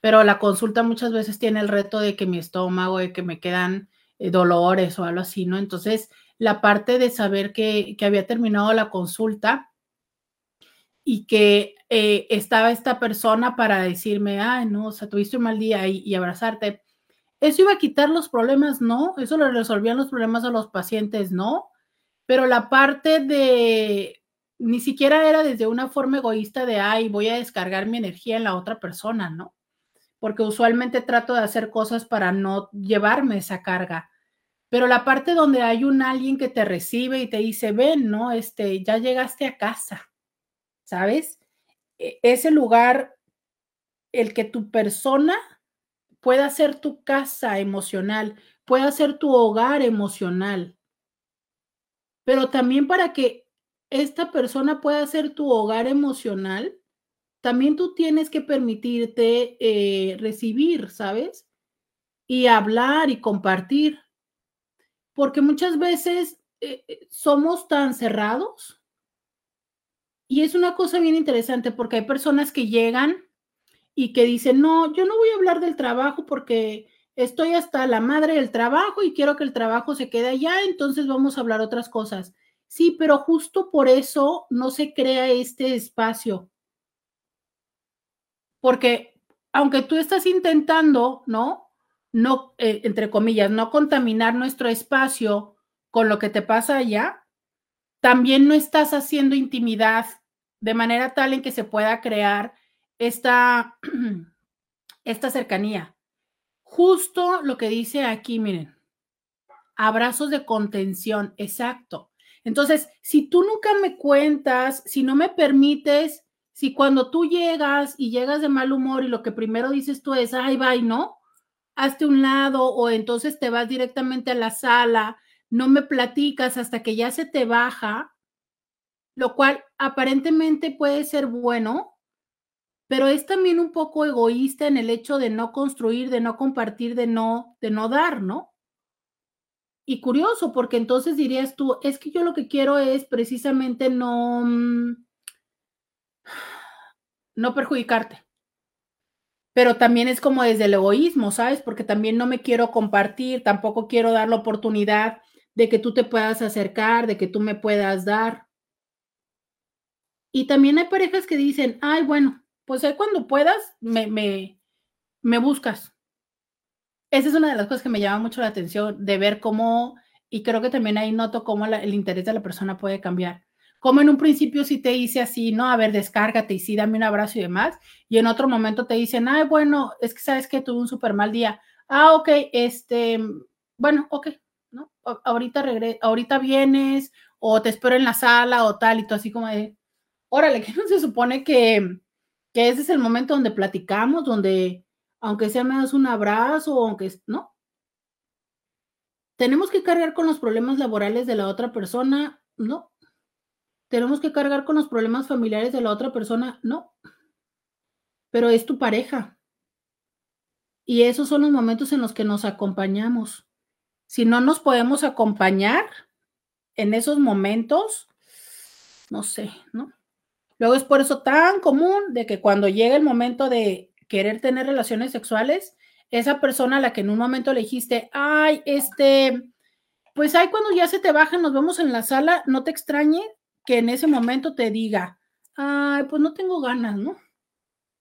Pero la consulta muchas veces tiene el reto de que mi estómago, de que me quedan eh, dolores o algo así, ¿no? Entonces, la parte de saber que, había terminado la consulta y que estaba esta persona para decirme, ay, no, o sea, tuviste un mal día y abrazarte ¿Eso iba a quitar los problemas? No. ¿Eso le resolvían los problemas a los pacientes? No. Pero la parte de, ni siquiera era desde una forma egoísta de, ay, voy a descargar mi energía en la otra persona, ¿no? Porque usualmente trato de hacer cosas para no llevarme esa carga. Pero la parte donde hay un alguien que te recibe y te dice, ven, ¿no? Este, ya llegaste a casa, ¿sabes? E, ese lugar, el que tu persona pueda ser tu casa emocional, pueda ser tu hogar emocional. Pero también para que esta persona pueda ser tu hogar emocional, también tú tienes que permitirte eh, recibir, ¿sabes? Y hablar y compartir. Porque muchas veces eh, eh, somos tan cerrados. Y es una cosa bien interesante porque hay personas que llegan y que dice, no, yo no voy a hablar del trabajo porque estoy hasta la madre del trabajo y quiero que el trabajo se quede allá, entonces vamos a hablar otras cosas. Sí, pero justo por eso no se crea este espacio. Porque aunque tú estás intentando, ¿no? No, eh, entre comillas, no contaminar nuestro espacio con lo que te pasa allá, también no estás haciendo intimidad de manera tal en que se pueda crear esta, *clears throat* esta cercanía. Justo lo que dice aquí, miren, abrazos de contención, exacto. Entonces, si tú nunca me cuentas, si no me permites, si cuando tú llegas y llegas de mal humor y lo que primero dices tú es, ay, bye, ¿no? Hazte un lado o entonces te vas directamente a la sala, no me platicas hasta que ya se te baja, lo cual aparentemente puede ser bueno, pero es también un poco egoísta en el hecho de no construir, de no compartir, de no, de no dar, ¿no? Y curioso, porque entonces dirías tú, es que yo lo que quiero es precisamente no, mm, no perjudicarte. Pero también es como desde el egoísmo, ¿sabes? Porque también no me quiero compartir, tampoco quiero dar la oportunidad de que tú te puedas acercar, de que tú me puedas dar. Y también hay parejas que dicen, ay, bueno, pues ahí cuando puedas, me, me, buscas. Esa es una de las cosas que me llama mucho la atención, de ver cómo, y creo que también ahí noto cómo el interés de la persona puede cambiar. Como en un principio sí te dice así, no, a ver, descárgate y sí, dame un abrazo y demás, y en otro momento te dicen, ay, bueno, es que sabes que tuve un súper mal día. Ah, ok, este, bueno, ok, ¿no? Ahorita regre ahorita vienes o te espero en la sala o tal, y tú así como de, órale, *laughs* que no se supone que, que ese es el momento donde platicamos, donde aunque sea me das un abrazo, aunque, ¿no? ¿Tenemos que cargar con los problemas laborales de la otra persona? No. ¿Tenemos que cargar con los problemas familiares de la otra persona? No. Pero es tu pareja. Y esos son los momentos en los que nos acompañamos. Si no nos podemos acompañar en esos momentos, no sé, ¿no? Luego es por eso tan común de que cuando llega el momento de querer tener relaciones sexuales, esa persona a la que en un momento le dijiste, ay, este, pues ahí cuando ya se te baja, nos vemos en la sala, no te extrañe que en ese momento te diga, ay, pues no tengo ganas, ¿no?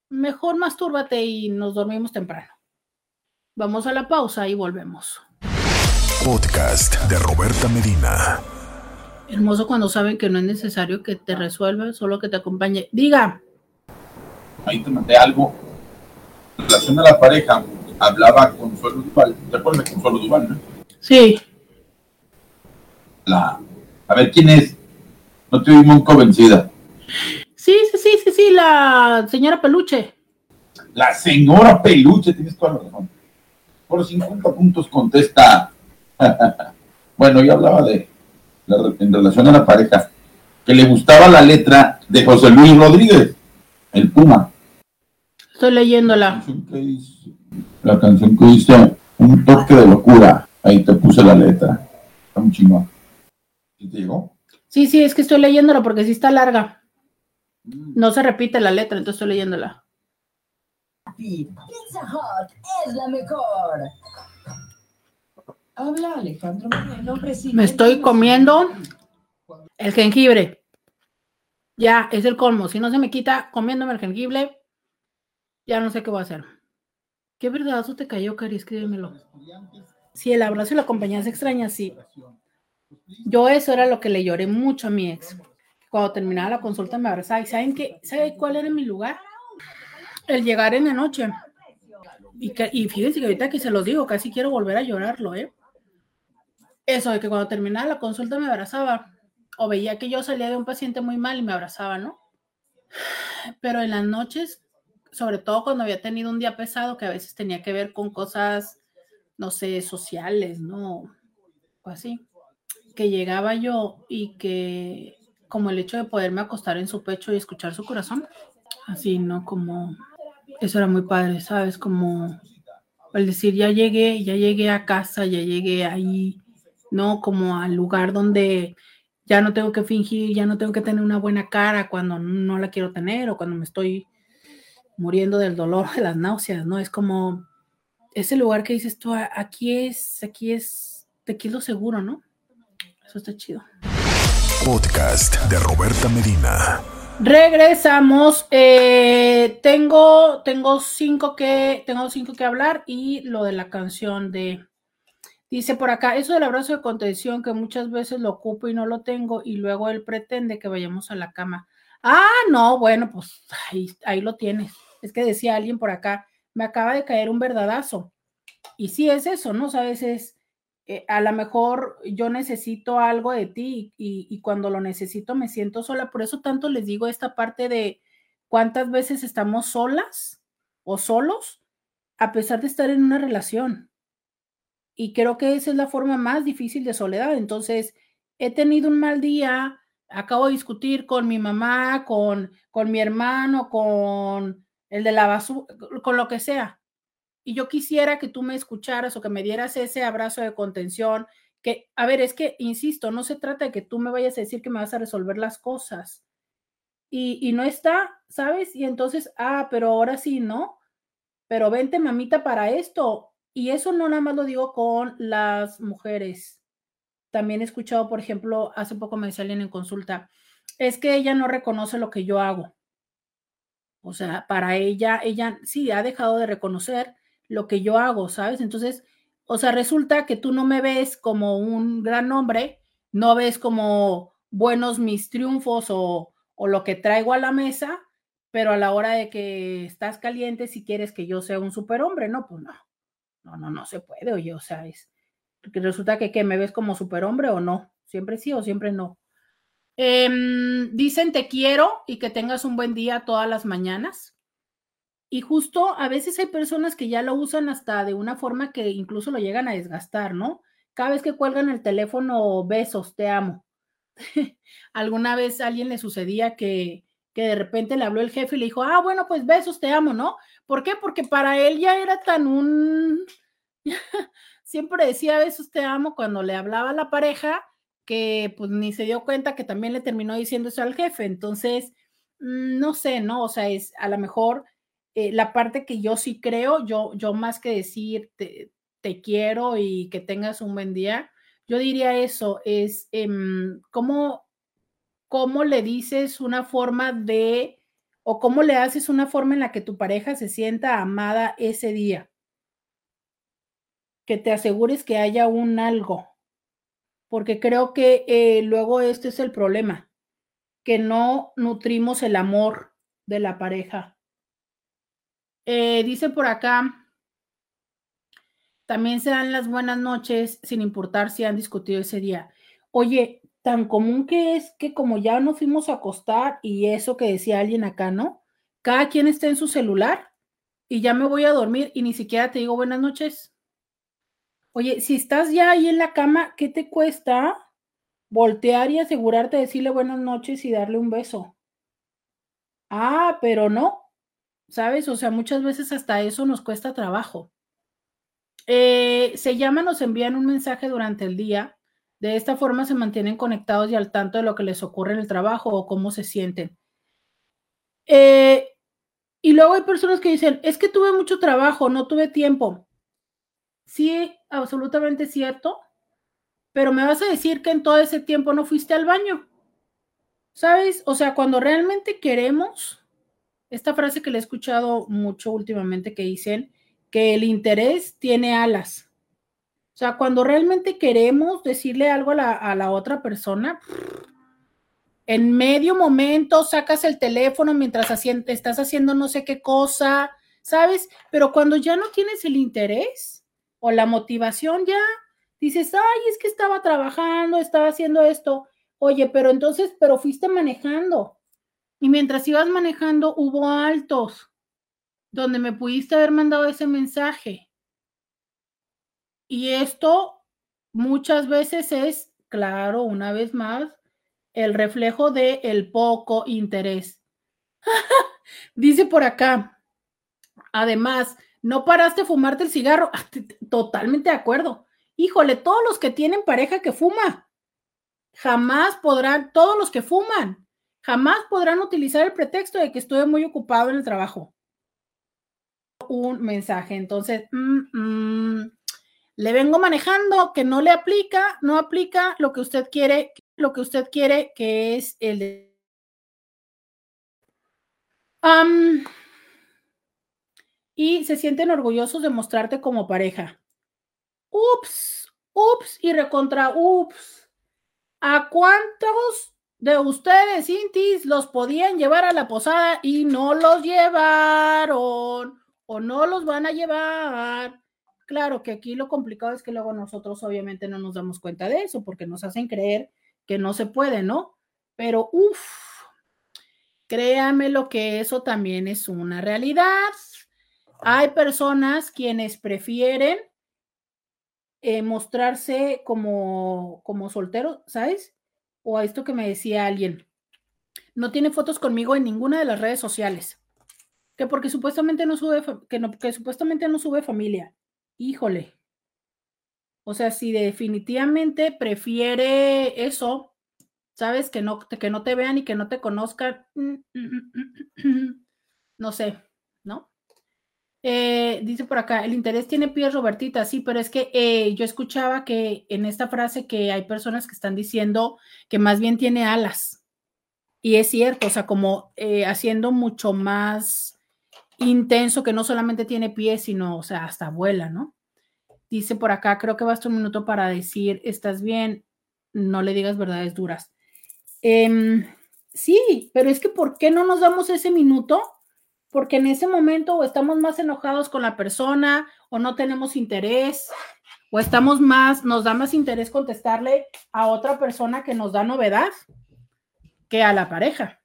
Mejor mastúrbate y nos dormimos temprano. Vamos a la pausa y volvemos. Podcast de Roberta Medina. Hermoso cuando saben que no es necesario que te resuelva, solo que te acompañe. Diga. Ahí te mandé algo. En relación a la pareja, hablaba con Consuelo Duval. ¿Te acuerdas de Consuelo Duval, no? Sí. La... A ver, ¿quién es? No te muy convencida. Sí, sí, sí, sí, sí, la señora Peluche. La señora Peluche, tienes toda la razón. Por 50 puntos contesta. *laughs* bueno, yo hablaba de, en relación a la pareja, que le gustaba la letra de José Luis Rodríguez, el Puma. Estoy leyéndola. La canción que dice, la canción que dice Un toque de locura. Ahí te puse la letra. Está muy chingón. ¿Sí te llegó? Sí, sí, es que estoy leyéndola porque sí está larga. No se repite la letra, entonces estoy leyéndola. Pizza Hut es la mejor. Habla Alejandro Me estoy comiendo el jengibre. Ya, es el colmo. Si no se me quita comiéndome el jengibre, ya no sé qué voy a hacer. ¿Qué verdazo te cayó, Cari? Escríbemelo. Si el abrazo y la compañía se extraña, sí. Yo eso era lo que le lloré mucho a mi ex. Cuando terminaba la consulta me abrazaba. ¿Y saben qué? ¿Saben cuál era mi lugar? El llegar en la noche. Y, y fíjense que ahorita que se los digo, casi quiero volver a llorarlo, ¿eh? Eso de que cuando terminaba la consulta me abrazaba. O veía que yo salía de un paciente muy mal y me abrazaba, ¿no? Pero en las noches, sobre todo cuando había tenido un día pesado, que a veces tenía que ver con cosas, no sé, sociales, ¿no? O así que llegaba yo y que como el hecho de poderme acostar en su pecho y escuchar su corazón, así, ¿no? Como eso era muy padre, ¿sabes? Como el decir, ya llegué, ya llegué a casa, ya llegué ahí, ¿no? Como al lugar donde ya no tengo que fingir, ya no tengo que tener una buena cara cuando no la quiero tener o cuando me estoy muriendo del dolor, de las náuseas, ¿no? Es como ese lugar que dices tú, aquí es, aquí es, aquí es lo seguro, ¿no? Eso está chido. Podcast de Roberta Medina. Regresamos. Eh, tengo, tengo cinco que, tengo cinco que hablar y lo de la canción de. Dice por acá, eso del abrazo de contención que muchas veces lo ocupo y no lo tengo y luego él pretende que vayamos a la cama. Ah, no, bueno, pues ahí, ahí lo tienes. Es que decía alguien por acá, me acaba de caer un verdadazo. Y sí es eso, ¿no? Sabes, es eh, a lo mejor yo necesito algo de ti y, cuando lo necesito me siento sola. Por eso tanto les digo esta parte de cuántas veces estamos solas o solos a pesar de estar en una relación. Y creo que esa es la forma más difícil de soledad. Entonces, he tenido un mal día, acabo de discutir con mi mamá, con, con mi hermano, con el de la basura, con lo que sea y yo quisiera que tú me escucharas o que me dieras ese abrazo de contención, que, a ver, es que, insisto, no se trata de que tú me vayas a decir que me vas a resolver las cosas. Y, y no está, ¿sabes? Y entonces, ah, pero ahora sí, ¿no? Pero vente, mamita, para esto. Y eso no nada más lo digo con las mujeres. También he escuchado, por ejemplo, hace poco me decía alguien en consulta, es que ella no reconoce lo que yo hago. O sea, para ella, ella sí ha dejado de reconocer lo que yo hago, ¿sabes? Entonces, o sea, resulta que tú no me ves como un gran hombre, no ves como buenos mis triunfos o, o lo que traigo a la mesa, pero a la hora de que estás caliente, si quieres que yo sea un superhombre, no, pues no, no, no, no se puede, oye, o sea, es, resulta que, que me ves como superhombre o no, siempre sí o siempre no. Em, dicen te quiero y que tengas un buen día todas las mañanas. Y justo a veces hay personas que ya lo usan hasta de una forma que incluso lo llegan a desgastar, ¿no? Cada vez que cuelgan el teléfono, besos, te amo. *laughs* Alguna vez a alguien le sucedía que, que de repente le habló el jefe y le dijo, ah, bueno, pues besos, te amo, ¿no? ¿Por qué? Porque para él ya era tan un... *laughs* Siempre decía besos, te amo cuando le hablaba a la pareja que pues ni se dio cuenta que también le terminó diciendo eso al jefe. Entonces, mm, no sé, ¿no? O sea, es a lo mejor eh, la parte que yo sí creo, yo, yo más que decir te, quiero y que tengas un buen día, yo diría eso, es em, cómo, cómo le dices una forma de, o cómo le haces una forma en la que tu pareja se sienta amada ese día. Que te asegures que haya un algo, porque creo que eh, luego este es el problema, que no nutrimos el amor de la pareja. Eh, dice por acá, también se dan las buenas noches sin importar si han discutido ese día. Oye, tan común que es que como ya nos fuimos a acostar y eso que decía alguien acá, ¿no? Cada quien está en su celular y ya me voy a dormir y ni siquiera te digo buenas noches. Oye, si estás ya ahí en la cama, ¿qué te cuesta voltear y asegurarte de decirle buenas noches y darle un beso? Ah, pero no, ¿sabes? O sea, muchas veces hasta eso nos cuesta trabajo. Eh, se llaman, nos envían un mensaje durante el día. De esta forma se mantienen conectados y al tanto de lo que les ocurre en el trabajo o cómo se sienten. Eh, y luego hay personas que dicen, es que tuve mucho trabajo, no tuve tiempo sí, absolutamente cierto, pero me vas a decir que en todo ese tiempo no fuiste al baño. ¿Sabes? O sea, cuando realmente queremos, esta frase que le he escuchado mucho últimamente que dicen que el interés tiene alas. O sea, cuando realmente queremos decirle algo a la, otra persona, en medio momento sacas el teléfono mientras estás haciendo no sé qué cosa, ¿sabes? Pero cuando ya no tienes el interés, o la motivación ya, dices, ay, es que estaba trabajando, estaba haciendo esto. Oye, pero entonces, pero fuiste manejando. Y mientras ibas manejando, hubo altos donde me pudiste haber mandado ese mensaje. Y esto muchas veces es, claro, una vez más, el reflejo de el poco interés. *laughs* Dice por acá, además, no paraste a fumarte el cigarro. Ah, totalmente de acuerdo. Híjole, todos los que tienen pareja que fuma, jamás podrán, todos los que fuman, jamás podrán utilizar el pretexto de que estuve muy ocupado en el trabajo. Un mensaje, entonces, mm, mm, le vengo manejando que no le aplica, no aplica lo que usted quiere, lo que usted quiere, que es el de y se sienten orgullosos de mostrarte como pareja. Ups, ups y recontra ups. ¿A cuántos de ustedes, Intis, los podían llevar a la posada y no los llevaron o no los van a llevar? Claro que aquí lo complicado es que luego nosotros obviamente no nos damos cuenta de eso porque nos hacen creer que no se puede, ¿no? Pero uff, créame lo que eso también es una realidad. Hay personas quienes prefieren eh, mostrarse como, como soltero, ¿sabes? O a esto que me decía alguien, no tiene fotos conmigo en ninguna de las redes sociales, que porque supuestamente no sube, que, no, supuestamente no sube familia. Híjole. O sea, si definitivamente prefiere eso, ¿sabes? Que no, que no te vean y que no te conozcan, mm, mm, mm, no sé, ¿no? Eh, dice por acá, el interés tiene pies, Robertita, sí, pero es que eh, yo escuchaba que en esta frase que hay personas que están diciendo que más bien tiene alas. Y es cierto, o sea, como eh, haciendo mucho más intenso que no solamente tiene pies, sino, o sea, hasta vuela, ¿no? Dice por acá, creo que basta un minuto para decir, estás bien, no le digas verdades duras. Em, sí, pero es que ¿por qué no nos damos ese minuto? Porque en ese momento o estamos más enojados con la persona o no tenemos interés o estamos más, nos da más interés contestarle a otra persona que nos da novedad que a la pareja.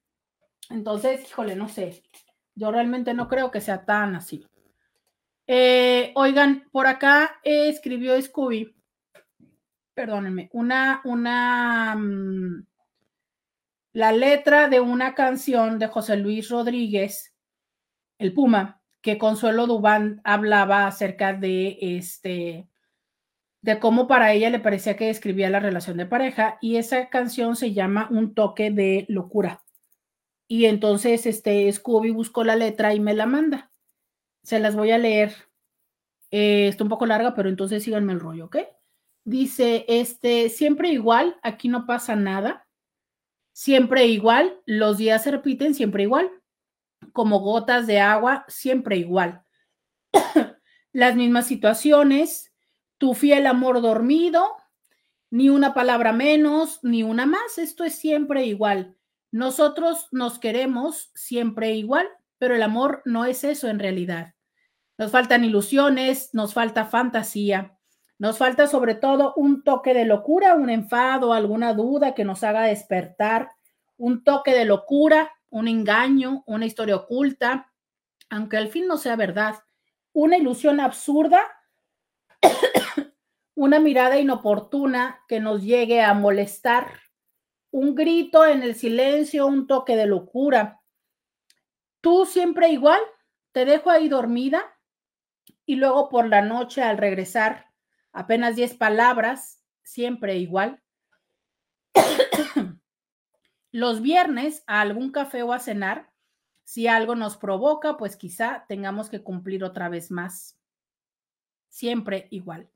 Entonces, híjole, no sé, yo realmente no creo que sea tan así. Eh, oigan, por acá escribió Scooby, perdónenme, una, una, mm, la letra de una canción de José Luis Rodríguez, el Puma, que Consuelo Dubán hablaba acerca de este, de cómo para ella le parecía que describía la relación de pareja, y esa canción se llama Un toque de locura. Y entonces este Scooby buscó la letra y me la manda. Se las voy a leer. Eh, está un poco larga, pero entonces síganme el rollo, ¿ok? Dice, este, siempre igual, aquí no pasa nada. Siempre igual, los días se repiten siempre igual. Como gotas de agua, siempre igual. *coughs* Las mismas situaciones, tu fiel amor dormido, ni una palabra menos, ni una más. Esto es siempre igual. Nosotros nos queremos siempre igual, pero el amor no es eso en realidad. Nos faltan ilusiones, nos falta fantasía, nos falta sobre todo un toque de locura, un enfado, alguna duda que nos haga despertar, un toque de locura, un engaño, una historia oculta, aunque al fin no sea verdad, una ilusión absurda, *coughs* una mirada inoportuna que nos llegue a molestar un grito en el silencio, un toque de locura. Tú siempre igual, te dejo ahí dormida y luego por la noche al regresar, apenas 10 palabras, siempre igual. *coughs* Los viernes a algún café o a cenar, si algo nos provoca, pues quizá tengamos que cumplir otra vez más. Siempre igual.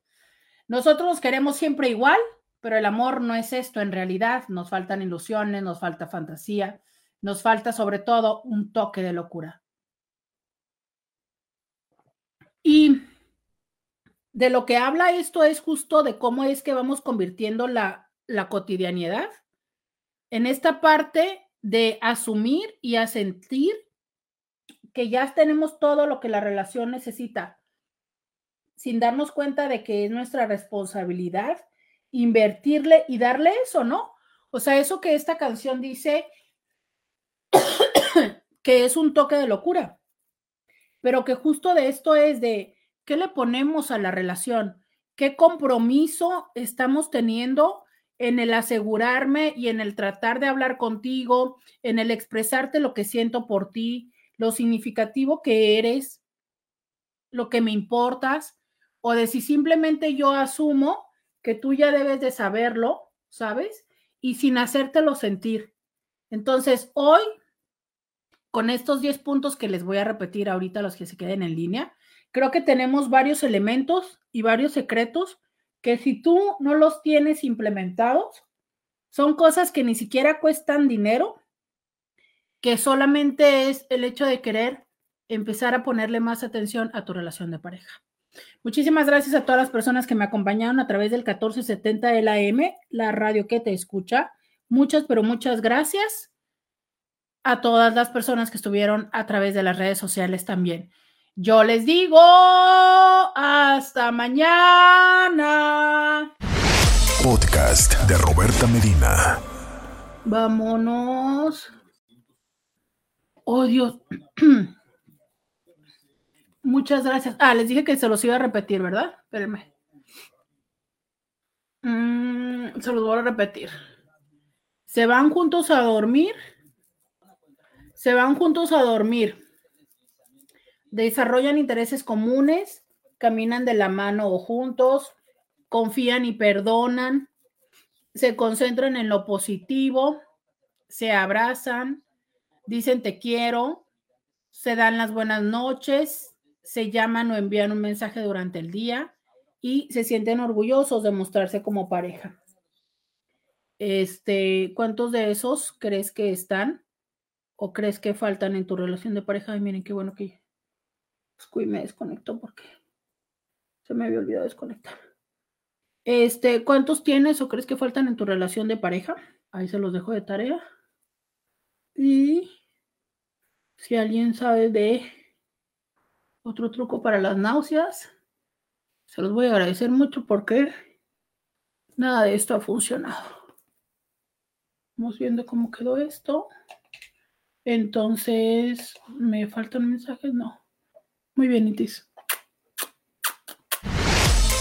Nosotros nos queremos siempre igual, pero el amor no es esto en realidad. Nos faltan ilusiones, nos falta fantasía, nos falta sobre todo un toque de locura. Y de lo que habla esto es justo de cómo es que vamos convirtiendo la, la cotidianidad en esta parte de asumir y a sentir que ya tenemos todo lo que la relación necesita, sin darnos cuenta de que es nuestra responsabilidad invertirle y darle eso, ¿no? O sea, eso que esta canción dice *coughs* que es un toque de locura, pero que justo de esto es de qué le ponemos a la relación, qué compromiso estamos teniendo en el asegurarme y en el tratar de hablar contigo, en el expresarte lo que siento por ti, lo significativo que eres, lo que me importas, o de si simplemente yo asumo que tú ya debes de saberlo, ¿sabes? Y sin hacértelo sentir. Entonces, hoy, con estos 10 puntos que les voy a repetir ahorita, los que se queden en línea, creo que tenemos varios elementos y varios secretos que si tú no los tienes implementados, son cosas que ni siquiera cuestan dinero, que solamente es el hecho de querer empezar a ponerle más atención a tu relación de pareja. Muchísimas gracias a todas las personas que me acompañaron a través del 1470 LAM, la radio que te escucha. Muchas, pero muchas gracias a todas las personas que estuvieron a través de las redes sociales también. Yo les digo hasta mañana. Podcast de Roberta Medina. Vámonos. Oh Dios. *clears throat* Muchas gracias. Ah, les dije que se los iba a repetir, ¿verdad? Espérenme. Mm, se los voy a repetir. Se van juntos a dormir. Se van juntos a dormir. Desarrollan intereses comunes. Caminan de la mano o juntos. Confían y perdonan. Se concentran en lo positivo. Se abrazan. Dicen te quiero. Se dan las buenas noches se llaman o envían un mensaje durante el día y se sienten orgullosos de mostrarse como pareja. Este, ¿cuántos de esos crees que están o crees que faltan en tu relación de pareja? Ay, miren qué bueno que me desconectó porque se me había olvidado desconectar. Este, ¿cuántos tienes o crees que faltan en tu relación de pareja? Ahí se los dejo de tarea. Y si alguien sabe de otro truco para las náuseas, se los voy a agradecer mucho porque nada de esto ha funcionado. Vamos viendo cómo quedó esto. Entonces, ¿me faltan mensajes? No. Muy bien, Itis.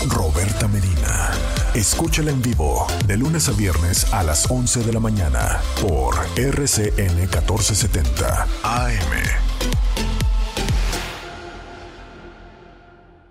Roberta Medina. Escúchala en vivo de lunes a viernes a las 11 de la mañana por RCN 1470 AM.